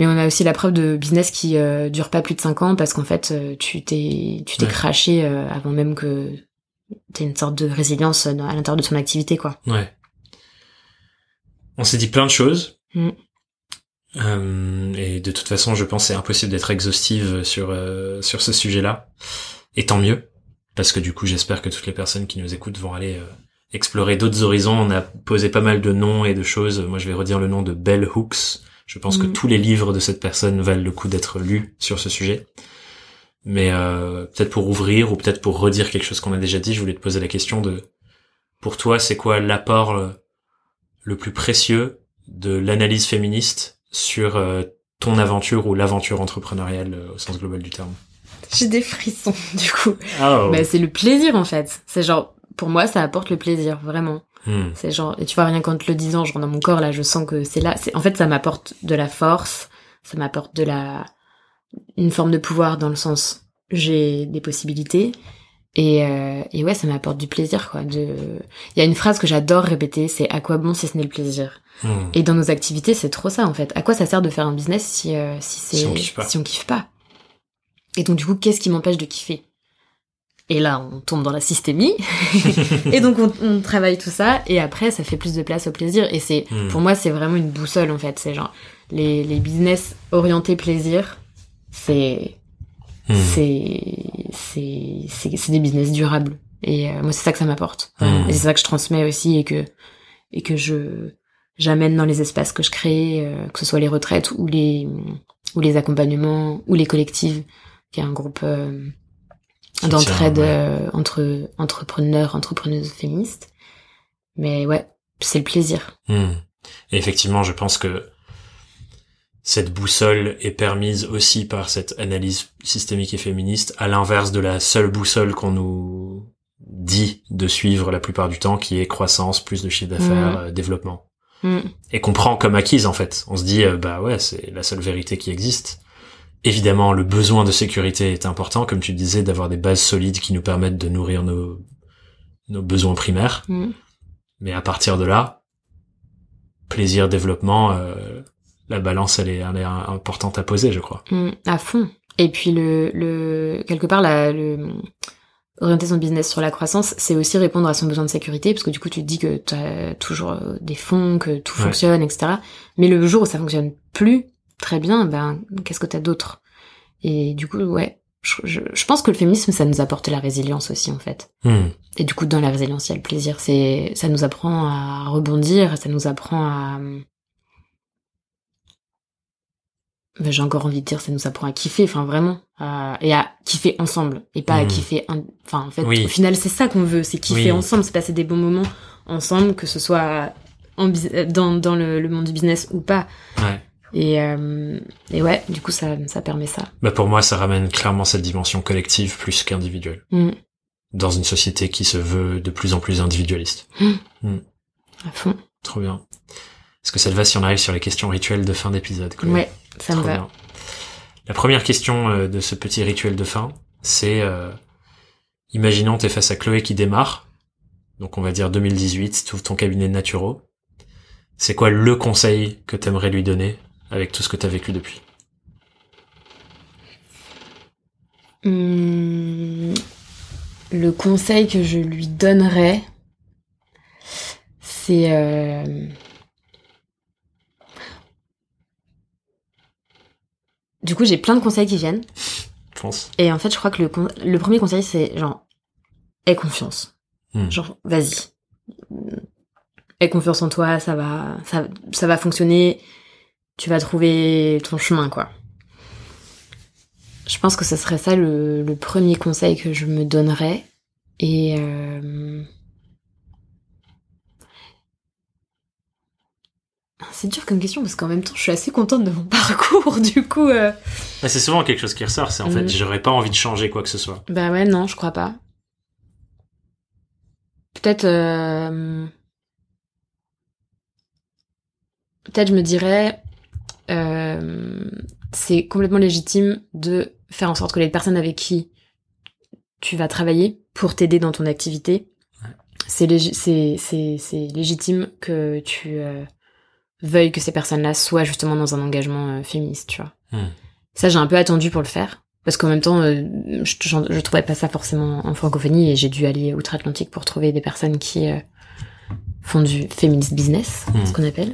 Mais on a aussi la preuve de business qui euh, dure pas plus de 5 ans parce qu'en fait, euh, tu t'es tu t'es Ouais. craché euh, avant même que t'aies une sorte de résilience dans- à l'intérieur de ton activité, quoi. Ouais. On s'est dit plein de choses. Mm. Euh, et de toute façon, je pense que c'est impossible d'être exhaustive sur euh, sur ce sujet-là. Et tant mieux, parce que du coup, j'espère que toutes les personnes qui nous écoutent vont aller euh, explorer d'autres horizons. On a posé pas mal de noms et de choses. Moi, je vais redire le nom de Bell Hooks. Je pense que Mm. tous les livres de cette personne valent le coup d'être lus sur ce sujet. Mais euh, peut-être pour ouvrir ou peut-être pour redire quelque chose qu'on a déjà dit, je voulais te poser la question de, pour toi, c'est quoi l'apport euh, le plus précieux de l'analyse féministe sur euh, ton aventure ou l'aventure entrepreneuriale euh, au sens global du terme? J'ai des frissons, du coup. Oh. Bah, c'est le plaisir, en fait. C'est genre, pour moi, ça apporte le plaisir, vraiment. Hmm. C'est genre, et tu vois, rien qu'en te le disant, genre dans mon corps, là, je sens que c'est là. C'est, en fait, ça m'apporte de la force, ça m'apporte de la, une forme de pouvoir dans le sens, j'ai des possibilités. Et, euh, et ouais, ça m'apporte du plaisir, quoi. De... Il y a une phrase que j'adore répéter, c'est à quoi bon si ce n'est le plaisir? Hmm. Et dans nos activités, c'est trop ça, en fait. À quoi ça sert de faire un business si, euh, si c'est Si on kiffe pas. si on kiffe pas? Et donc, du coup, qu'est-ce qui m'empêche de kiffer? Et là, on tombe dans la systémie. et donc, on, on travaille tout ça. Et après, ça fait plus de place au plaisir. Et c'est, Hmm. pour moi, c'est vraiment une boussole, en fait. C'est genre, les, les business orientés plaisir, c'est, Hmm. c'est, c'est, c'est, des business durables. Et euh, moi, c'est ça que ça m'apporte. Hmm. Et c'est ça que je transmets aussi et que, et que je, j'amène dans les espaces que je crée, euh, que ce soit les retraites ou les, ou les accompagnements ou les collectives, qui est un groupe euh, d'entraide ouais. euh, entre entrepreneurs, entrepreneuses féministes. Mais ouais, c'est le plaisir. Hmm. Et effectivement, je pense que cette boussole est permise aussi par cette analyse systémique et féministe, à l'inverse de la seule boussole qu'on nous dit de suivre la plupart du temps, qui est croissance, plus de chiffre d'affaires, euh, développement. Mm. Et qu'on prend comme acquise, en fait. On se dit, euh, bah ouais, c'est la seule vérité qui existe. Évidemment, le besoin de sécurité est important, comme tu disais, d'avoir des bases solides qui nous permettent de nourrir nos, nos besoins primaires. Mm. Mais à partir de là, plaisir, développement, euh, la balance, elle est, elle est importante à poser, je crois. Mm, à fond. Et puis le, le quelque part la, le orienter son business sur la croissance, c'est aussi répondre à son besoin de sécurité, parce que du coup tu te dis que tu as toujours euh, des fonds, que tout Ouais. fonctionne, etc. Mais le jour où ça fonctionne plus très bien, ben qu'est-ce que t'as d'autre? Et du coup, ouais, je, je, je pense que le féminisme, ça nous apporte la résilience aussi en fait. Hmm. Et du coup, dans la résilience, il y a le plaisir. C'est, ça nous apprend à rebondir, ça nous apprend à. Ben, J'ai encore envie de dire, ça nous apprend à kiffer, enfin vraiment, à- et à kiffer ensemble, et pas à Mm. kiffer. un- Enfin, en fait, Oui. au final, c'est ça qu'on veut, c'est kiffer Oui. ensemble, c'est passer des bons moments ensemble, que ce soit en, bus- dans, dans le, le monde du business ou pas. Ouais. Et, euh, et ouais, du coup, ça, ça permet ça. Bah pour moi, ça ramène clairement cette dimension collective plus qu'individuelle. Mm. Dans une société qui se veut de plus en plus individualiste. À fond. Trop bien. Est-ce que ça te va si on arrive sur les questions rituelles de fin d'épisode Ouais, ça me Trop va. bien. La première question euh, de ce petit rituel de fin, c'est euh, imaginons t'es face à Chloé qui démarre, donc on va dire 2018, tu ouvres ton cabinet de naturo. C'est quoi le conseil que t'aimerais lui donner avec tout ce que t'as vécu depuis. Hum, le conseil que je lui donnerais, c'est euh, du coup j'ai plein de conseils qui viennent. Je pense. et en fait je crois que le premier conseil c'est genre aie confiance, Hmm. genre vas-y, aie confiance en toi, ça va, ça, ça va fonctionner, tu vas trouver ton chemin quoi. Je pense que ce serait ça le, le premier conseil que je me donnerais. Et euh, c'est dur comme question parce qu'en même temps je suis assez contente de mon parcours du coup. euh, Bah, c'est souvent quelque chose qui ressort, c'est en fait Mm. j'aurais pas envie de changer quoi que ce soit. Bah ouais non je crois pas. Peut-être euh, peut-être je me dirais euh, c'est complètement légitime de faire en sorte que les personnes avec qui tu vas travailler pour t'aider dans ton activité, c'est légi- c'est c'est c'est légitime que tu euh, veuilles que ces personnes-là soient justement dans un engagement euh, féministe, tu vois. Hmm. Ça j'ai un peu attendu pour le faire parce qu'en même temps euh, je, j'en- je trouvais pas ça forcément en francophonie et j'ai dû aller outre-Atlantique pour trouver des personnes qui font du feminist business, Hmm. ce qu'on appelle.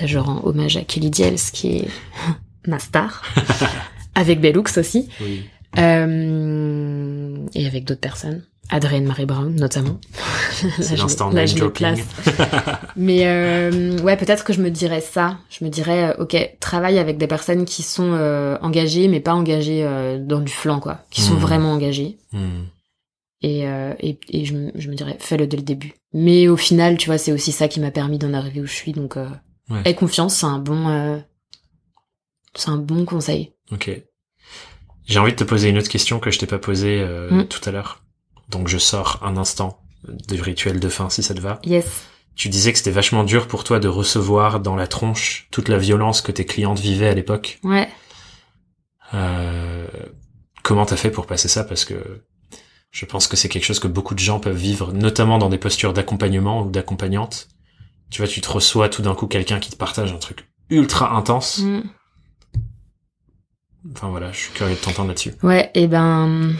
Là je rends hommage à Kelly Diels qui est ma star avec Bellux aussi. Oui. Euh, et avec d'autres personnes. Adrienne Marie Brown, notamment. C'est l'instant là, je les dropping. place. Mais euh, ouais, peut-être que je me dirais ça. Je me dirais, euh, ok, travaille avec des personnes qui sont euh, engagées, mais pas engagées euh, dans du flanc, quoi. Qui sont Mhm. vraiment engagées. Hmm. Et, et, et je, me- je me dirais, fais-le dès le début. Mais au final, tu vois, c'est aussi ça qui m'a permis d'en arriver où je suis. Donc, euh, Ouais. aie confiance, c'est un bon, euh, c'est un bon conseil. Ok. J'ai envie de te poser une autre question que je t'ai pas posée euh, Mm. tout à l'heure. Donc je sors un instant du rituel de fin si ça te va. Yes. Tu disais que c'était vachement dur pour toi de recevoir dans la tronche toute la violence que tes clientes vivaient à l'époque. Ouais. Euh, comment t'as fait pour passer ça? Parce que Je pense que c'est quelque chose que beaucoup de gens peuvent vivre, notamment dans des postures d'accompagnement ou d'accompagnante. Tu vois, tu te reçois tout d'un coup quelqu'un qui te partage un truc ultra intense. Mm. Enfin voilà, je suis curieux de t'entendre là-dessus. Ouais, et ben.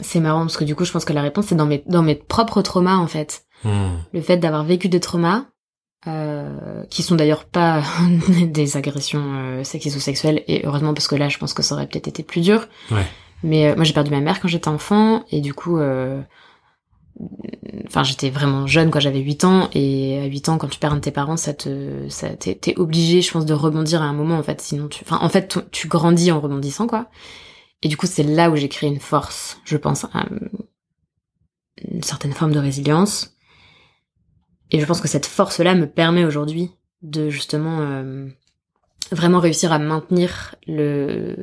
C'est marrant parce que du coup, je pense que la réponse c'est dans mes, dans mes propres traumas en fait. Hmm. Le fait d'avoir vécu des traumas, euh, qui sont d'ailleurs pas des agressions euh, sexistes ou sexuelles, et heureusement parce que là, je pense que ça aurait peut-être été plus dur. Ouais. Mais euh, moi, j'ai perdu ma mère quand j'étais enfant, et du coup, euh, enfin, j'étais vraiment jeune quand j'avais 8 ans, et à 8 ans, quand tu perds un de tes parents, ça te, ça, t'es, obligé, je pense, de rebondir à un moment, en fait, sinon tu, enfin, en fait, tu, tu grandis en rebondissant, quoi. Et du coup, c'est là où j'ai créé une force, je pense, à- une certaine forme de résilience. Et je pense que cette force-là me permet aujourd'hui de justement euh, vraiment réussir à maintenir le,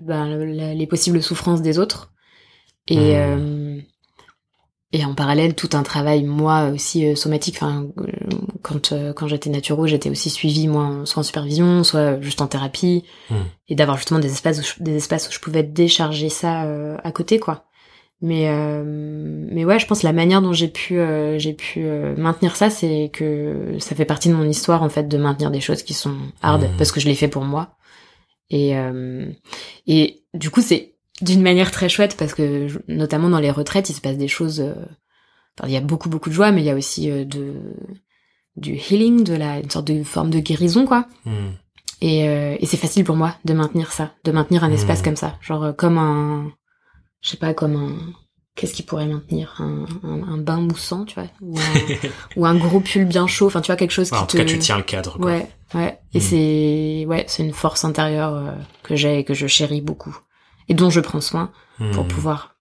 ben, les possibles souffrances des autres. Et, Mmh. euh, et en parallèle, tout un travail, moi aussi, euh, somatique. Enfin, euh, quand, euh, quand j'étais naturo, j'étais aussi suivie, moi, soit en supervision, soit juste en thérapie. Mmh. Et d'avoir justement des espaces, où je, des espaces où je pouvais décharger ça euh, à côté, quoi. Mais euh, mais ouais, je pense la manière dont j'ai pu euh, j'ai pu euh, maintenir ça, c'est que ça fait partie de mon histoire en fait de maintenir des choses qui sont hard Mhm. parce que je l'ai fait pour moi. Et euh, et du coup c'est d'une manière très chouette parce que notamment dans les retraites, il se passe des choses. euh, enfin, il y a beaucoup beaucoup de joie, mais il y a aussi euh, de du healing, de la une sorte de forme de guérison quoi. Hmm. Et, euh, et c'est facile pour moi de maintenir ça, de maintenir un espace Mhm. comme ça, genre euh, comme un, je sais pas, comme un, qu'est-ce qui pourrait maintenir? Un, un, un bain moussant, tu vois, ou un, ou un gros pull bien chaud, enfin tu vois quelque chose qui en tout te, cas, tu tiens le cadre. Quoi. ouais, ouais, et Mhm. c'est, ouais, c'est une force intérieure euh, que j'ai et que je chéris beaucoup et dont je prends soin pour Hmm. pouvoir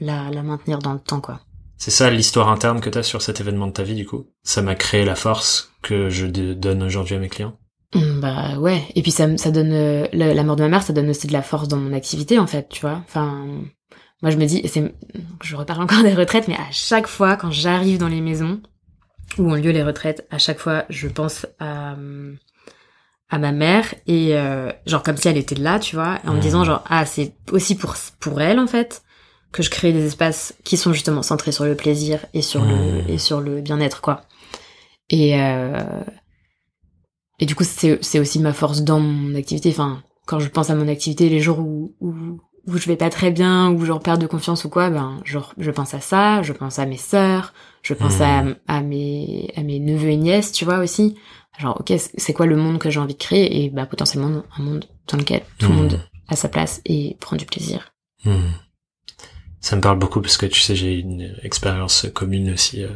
la, la maintenir dans le temps, quoi. C'est ça l'histoire interne que t'as sur cet événement de ta vie, du coup? Ça m'a créé la force que je donne aujourd'hui à mes clients? Mm, Bah ouais, et puis ça, ça donne euh, la, la mort de ma mère, ça donne aussi de la force dans mon activité en fait, tu vois. Enfin, moi je me dis, c'est, je reparle encore des retraites, mais à chaque fois quand j'arrive dans les maisons où ont lieu les retraites, à chaque fois je pense à euh, à ma mère et euh, genre comme si elle était là, tu vois, en me disant genre ah c'est aussi pour pour elle en fait que je crée des espaces qui sont justement centrés sur le plaisir et sur le Mhm. et sur le bien-être quoi. Et euh, et du coup, c'est c'est aussi ma force dans mon activité. Enfin, quand je pense à mon activité, les jours où, où, où je vais pas très bien, où je perds de confiance ou quoi, ben, je, je pense à ça, je pense à mes sœurs, je pense Mhm. à, à mes, à mes neveux et nièces, tu vois, aussi. Genre, ok, c'est- quoi le monde que j'ai envie de créer? Et bah, potentiellement, un monde dans lequel tout le monde a sa place et prend du plaisir. Hmm. Ça me parle beaucoup parce que tu sais, j'ai une expérience commune aussi euh,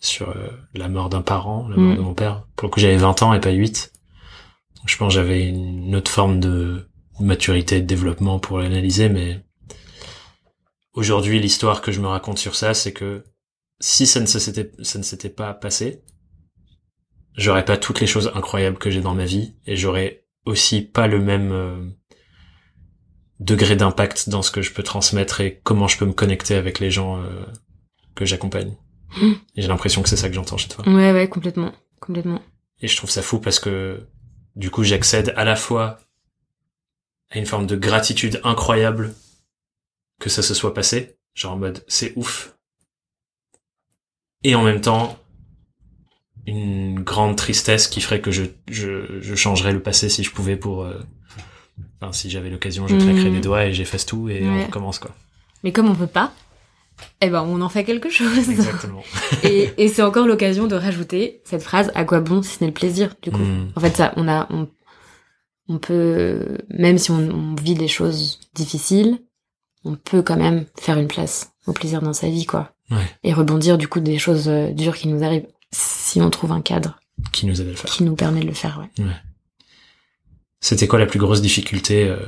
sur euh, la mort d'un parent, la mort Mm. de mon père. Pour le coup, j'avais 20 ans et pas 8. Donc, je pense que j'avais une autre forme de maturité de développement pour l'analyser, mais aujourd'hui, l'histoire que je me raconte sur ça, c'est que si ça ne s'était, ça ne s'était pas passé, j'aurais pas toutes les choses incroyables que j'ai dans ma vie et j'aurais aussi pas le même euh, degré d'impact dans ce que je peux transmettre et comment je peux me connecter avec les gens euh, que j'accompagne. Mm. Et j'ai l'impression que c'est ça que j'entends chez toi. Ouais, ouais, complètement. Complètement. Et je trouve ça fou parce que du coup j'accède à la fois à une forme de gratitude incroyable que ça se soit passé, genre en mode c'est ouf. Et en même temps une grande tristesse qui ferait que je, je, je changerais le passé si je pouvais pour... euh, Enfin, si j'avais l'occasion, je claquerais Mhm. des doigts et j'efface tout et on recommence quoi. Mais comme on peut pas, eh ben, on en fait quelque chose. Exactement. et et c'est encore l'occasion de rajouter cette phrase à quoi bon si ce n'est le plaisir du coup Mm. en fait ça on a on, on peut même si on, on vit des choses difficiles on peut quand même faire une place au plaisir dans sa vie quoi Ouais. et rebondir du coup des choses euh, dures qui nous arrivent si on trouve un cadre Qui nous aide à le faire. qui nous permet de le faire ouais. C'était quoi la plus grosse difficulté euh,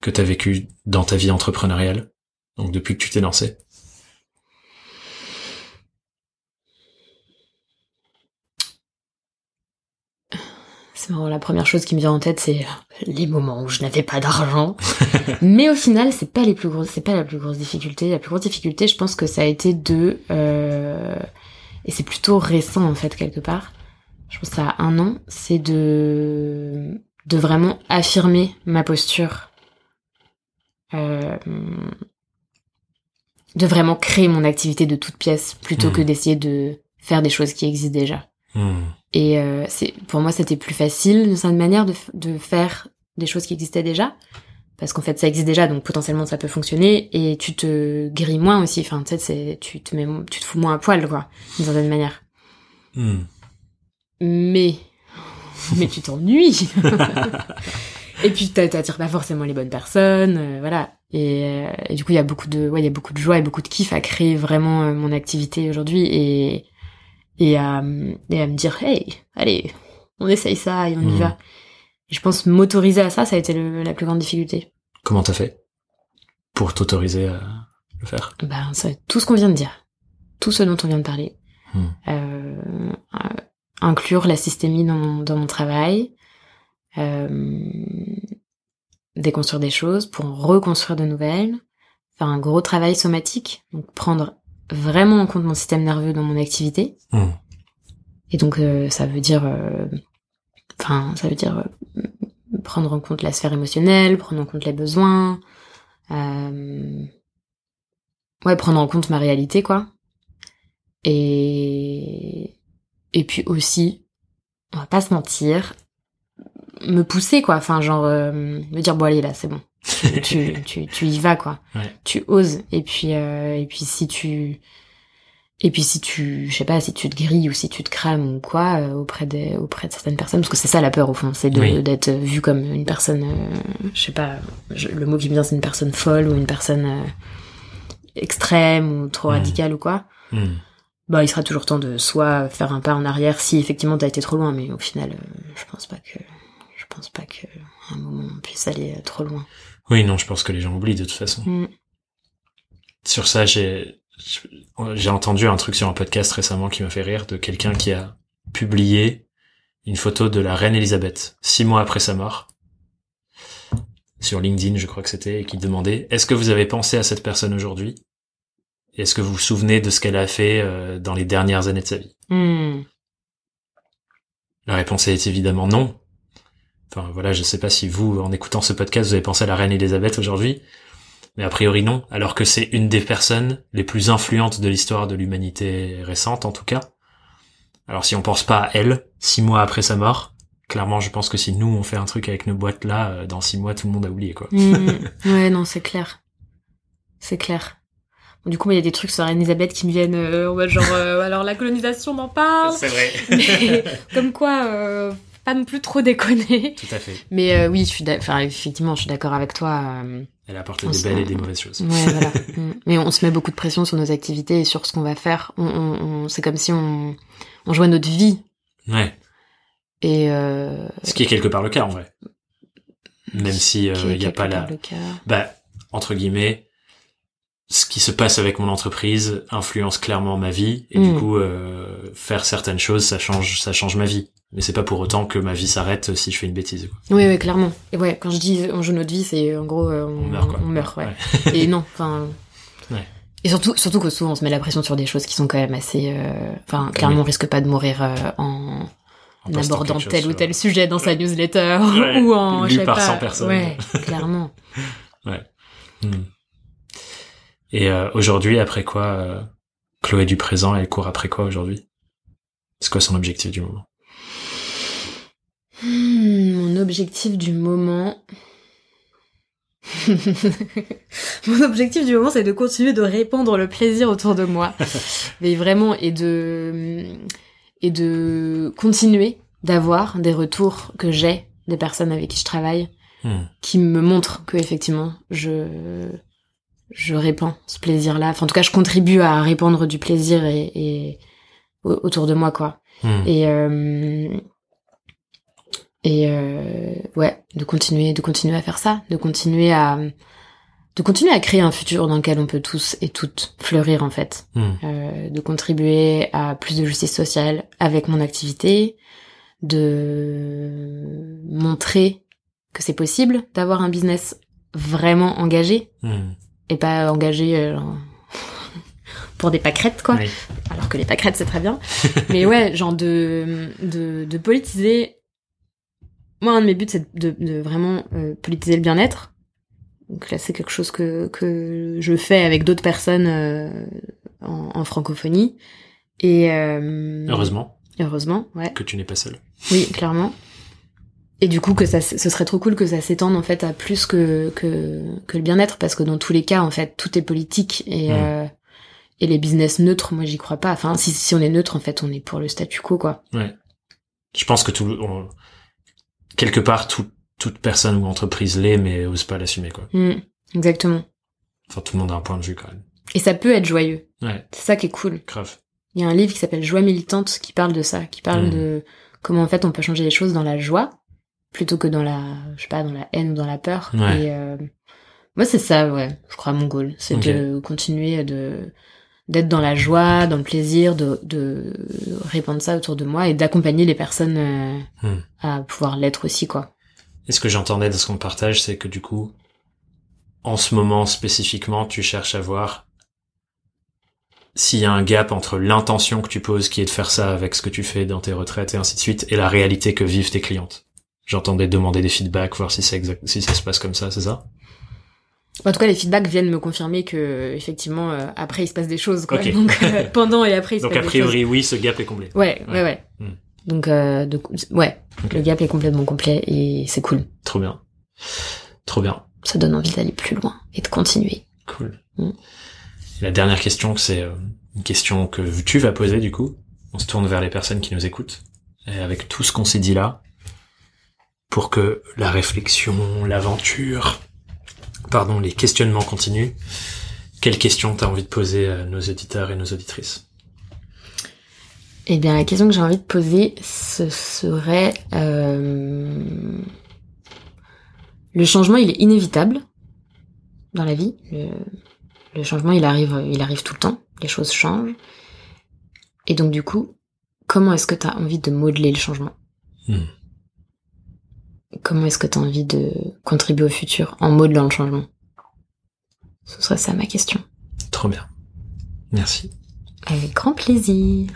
que t'as vécue dans ta vie entrepreneuriale Donc depuis que tu t'es lancé c'est marrant la première chose qui me vient en tête c'est les moments où je n'avais pas d'argent. Mais au final c'est pas les plus grosses c'est pas la plus grosse difficulté. La plus grosse difficulté je pense que ça a été de euh, et c'est plutôt récent en fait quelque part je pense a un an c'est de de vraiment affirmer ma posture euh, de vraiment créer mon activité de toute pièce plutôt Hmm. que d'essayer de faire des choses qui existent déjà. Hmm. Et euh, c'est pour moi c'était plus facile d'une certaine manière de, de faire des choses qui existaient déjà parce qu'en fait ça existe déjà donc potentiellement ça peut fonctionner. Et tu te grilles moins aussi. Enfin tu sais tu te mets tu te fous moins à poil quoi d'une certaine manière. Hmm. mais mais tu t'ennuies. Et puis t'a- t'attires pas forcément les bonnes personnes euh, voilà. Et, euh, et du coup il y a beaucoup de ouais il y a beaucoup de joie et beaucoup de kiff à créer vraiment euh, mon activité aujourd'hui et et à, et à me dire hey allez on essaye ça et on y Mhm. va je pense m'autoriser à ça ça a été le- la plus grande difficulté. Comment t'as fait pour t'autoriser à le faire? Ben ça tout ce qu'on vient de dire. Tout ce dont on vient de parler. Mhm. Euh, euh, inclure la systémie dans mon, dans mon travail. Euh, déconstruire des choses pour en reconstruire de nouvelles. Faire un gros travail somatique. Donc prendre vraiment en compte mon système nerveux dans mon activité. Hmm. et donc euh, ça veut dire euh, enfin ça veut dire euh, prendre en compte la sphère émotionnelle prendre en compte les besoins euh, ouais prendre en compte ma réalité quoi. Et et puis aussi on va pas se mentir me pousser quoi. Enfin genre euh, me dire bon allez là c'est bon. Tu, tu, tu y vas quoi. Ouais. tu oses. Et puis euh, et puis si tu et puis si tu je sais pas si tu te grilles ou si tu te crames ou quoi euh, auprès des auprès de certaines personnes parce que c'est ça la peur au fond c'est Oui. d'être vu comme une personne euh, je sais pas je- le mot qui me vient c'est une personne folle ou une personne euh, extrême ou trop Mhm. radicale ou quoi Hmm. bah il sera toujours temps de soit faire un pas en arrière si effectivement t'as été trop loin mais au final euh, je pense pas que je pense pas que à un moment on puisse aller trop loin Oui, non, je pense que les gens oublient de toute façon. Mm. Sur ça, j'ai j'ai entendu un truc sur un podcast récemment qui m'a fait rire de quelqu'un qui a publié une photo de la reine Elisabeth six mois après sa mort sur LinkedIn, je crois que c'était, et qui demandait est-ce que vous avez pensé à cette personne aujourd'hui? Est-ce que vous vous souvenez de ce qu'elle a fait euh, dans les dernières années de sa vie? Hmm. La réponse est évidemment non. Enfin voilà, je sais pas si vous, en écoutant ce podcast, vous avez pensé à la reine Elisabeth aujourd'hui, mais a priori non, alors que c'est une des personnes les plus influentes de l'histoire de l'humanité récente en tout cas. Alors si on pense pas à elle, six mois après sa mort, clairement je pense que si nous on fait un truc avec nos boîtes là, euh, dans six mois tout le monde a oublié quoi. Hmm. ouais, non, c'est clair. C'est clair. Bon, du coup, il y a des trucs sur Elisabeth qui me viennent euh, genre, euh, alors la colonisation m'en parle. C'est vrai. Mais comme quoi, euh, pas non plus trop déconner. tout à fait. Mais euh, oui, je suis enfin, effectivement, je suis d'accord avec toi. euh, Elle a apporté On des belles et des mauvaises choses. Ouais, voilà. Mm. Mais on se met beaucoup de pression sur nos activités et sur ce qu'on va faire. On, on, on- c'est comme si on, on jouait notre vie. Ouais. Et euh, Ce qui est quelque part le cas en vrai. Même si euh, il y a quelque pas part la le cas. bah, entre guillemets, ce qui se passe avec mon entreprise influence clairement ma vie et du Mm. coup euh, faire certaines choses ça change ça change ma vie mais c'est pas pour autant que ma vie s'arrête si je fais une bêtise quoi. Oui, oui, clairement. Et ouais, quand je dis on joue notre vie, c'est en gros euh, on, On meurt, quoi. On meurt, ouais. Ouais. Et non, enfin. Ouais. Et surtout, surtout que souvent on se met la pression sur des choses qui sont quand même assez. euh, Enfin, clairement, Oui. on risque pas de mourir euh, en, abordant chose tel ou tel sujet dans sa newsletter Ouais. ou en Lu je sais par pas. 100 personnes. Ouais, clairement. Hmm. et euh, aujourd'hui après quoi euh, Chloé du présent elle court après quoi aujourd'hui? C'est quoi son objectif du moment? Mon objectif du moment. mon objectif du moment, c'est de continuer de répandre le plaisir autour de moi. Mais vraiment, et de, et de continuer d'avoir des retours que j'ai des personnes avec qui je travaille Hmm. qui me montrent que effectivement je je répands ce plaisir-là. Enfin, en tout cas, je contribue à répandre du plaisir et, et au- autour de moi, quoi. Hmm. Et euh, et euh, ouais, de continuer, de continuer à faire ça, de continuer à de continuer à créer un futur dans lequel on peut tous et toutes fleurir en fait, Hmm. Euh, de contribuer à plus de justice sociale avec mon activité, de montrer que c'est possible d'avoir un business vraiment engagé Hmm. et pas engagé euh, genre, pour des pâquerettes quoi Oui. alors que les pâquerettes c'est très bien mais ouais genre de de, de politiser moi un de mes buts c'est de, de vraiment euh, politiser le bien-être donc là, c'est quelque chose que, que je fais avec d'autres personnes euh, en, en, francophonie. Et euh, heureusement. Heureusement, ouais. Que tu n'es pas seule. Oui, clairement. Et du coup, que ça, ce serait trop cool que ça s'étende en fait à plus que que, que le bien-être, parce que dans tous les cas, en fait, tout est politique et mm. euh, et les business neutres, moi, j'y crois pas. Enfin, si si on est neutre, en fait, on est pour le statu quo, quoi. Ouais. Je pense que tout, quelque part, tout, toute personne ou entreprise l'est, mais ose pas l'assumer, quoi. Mm, exactement. Enfin, tout le monde a un point de vue, quand même. Et ça peut être joyeux. Ouais. C'est ça qui est cool. Grave. Il y a un livre qui s'appelle Joie militante qui parle de ça, qui parle mm. de comment en fait on peut changer les choses dans la joie plutôt que dans la, je sais pas, dans la haine ou dans la peur. Ouais. Et euh, moi c'est ça, ouais. Je crois mon goal, c'est de continuer de d'être dans la joie, dans le plaisir, de, de répandre ça autour de moi et d'accompagner les personnes euh, mm. à pouvoir l'être aussi, quoi. Et ce que j'entendais de ce qu'on partage, c'est que du coup, en ce moment spécifiquement, tu cherches à voir s'il y a un gap entre l'intention que tu poses, qui est de faire ça avec ce que tu fais dans tes retraites et ainsi de suite, et la réalité que vivent tes clientes. J'entendais demander des feedbacks, voir si, exact, si ça se passe comme ça, c'est ça? En tout cas, les feedbacks viennent me confirmer que effectivement euh, après il se passe des choses. Quoi. Donc euh, pendant et après il se Donc passe a priori oui, ce gap est comblé. Ouais, ouais, ouais. Hmm. Donc euh, de, ouais, le gap est complètement complet et c'est cool. Trop bien, trop bien. Ça donne envie d'aller plus loin et de continuer. Cool. Hmm. La dernière question, c'est euh, une question que tu vas poser du coup. On se tourne vers les personnes qui nous écoutent et avec tout ce qu'on s'est dit là, pour que la réflexion, l'aventure, pardon, les questionnements continuent. Quelle question t'as envie de poser à nos auditeurs et nos auditrices Eh bien, la question que j'ai envie de poser, ce serait euh... le changement, il est inévitable dans la vie. Le, le, changement, il arrive, il arrive tout le temps. Les choses changent. Et donc, du coup, comment est-ce que t'as envie de modeler le changement? Hmm. Comment est-ce que tu as envie de contribuer au futur en modelant le changement? Ce serait ça ma question. Trop bien. Merci. Avec grand plaisir.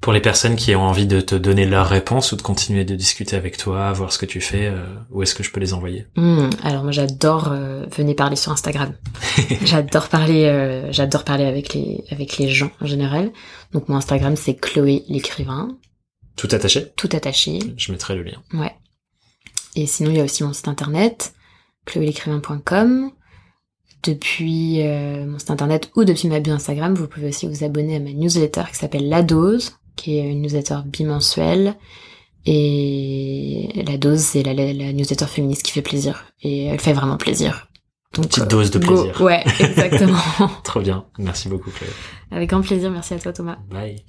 Pour les personnes qui ont envie de te donner leur réponse ou de continuer de discuter avec toi, voir ce que tu fais, euh, où est-ce que je peux les envoyer? Hmm, Alors moi j'adore euh, venir parler sur Instagram. j'adore parler, euh, j'adore parler avec les avec les gens en général. Donc mon Instagram c'est Chloé l'écrivain. Tout attaché? Tout attaché. Je mettrai le lien. Ouais. Et sinon, il y a aussi mon site internet, chloélécrivain.com. Depuis euh, mon site internet ou depuis ma bio Instagram, vous pouvez aussi vous abonner à ma newsletter qui s'appelle La Dose, qui est une newsletter bimensuelle. Et la dose, c'est la, newsletter féministe qui fait plaisir. Et elle fait vraiment plaisir. Donc, Petite dose de plaisir. Ouais, exactement. Trop bien. Merci beaucoup, Chloé. Avec grand plaisir. Merci à toi, Thomas. Bye.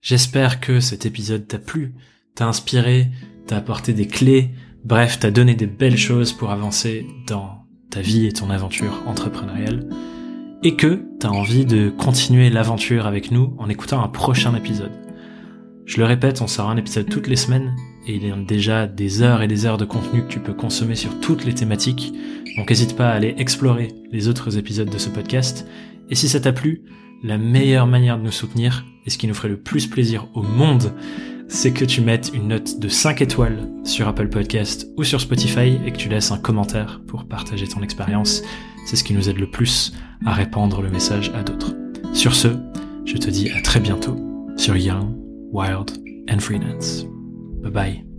J'espère que cet épisode t'a plu, t'a inspiré, t'a apporté des clés Bref, t'as donné des belles choses pour avancer dans ta vie et ton aventure entrepreneuriale, et que t'as envie de continuer l'aventure avec nous en écoutant un prochain épisode. Je le répète, on sort un épisode toutes les semaines, et il y a déjà des heures et des heures de contenu que tu peux consommer sur toutes les thématiques, donc n'hésite pas à aller explorer les autres épisodes de ce podcast, et si ça t'a plu, la meilleure manière de nous soutenir, et ce qui nous ferait le plus plaisir au monde, c'est que tu mettes une note de 5 étoiles sur Apple Podcast ou sur Spotify et que tu laisses un commentaire pour partager ton expérience. C'est ce qui nous aide le plus à répandre le message à d'autres. Sur ce, je te dis à très bientôt sur Young, Wild and Freelance. Bye bye.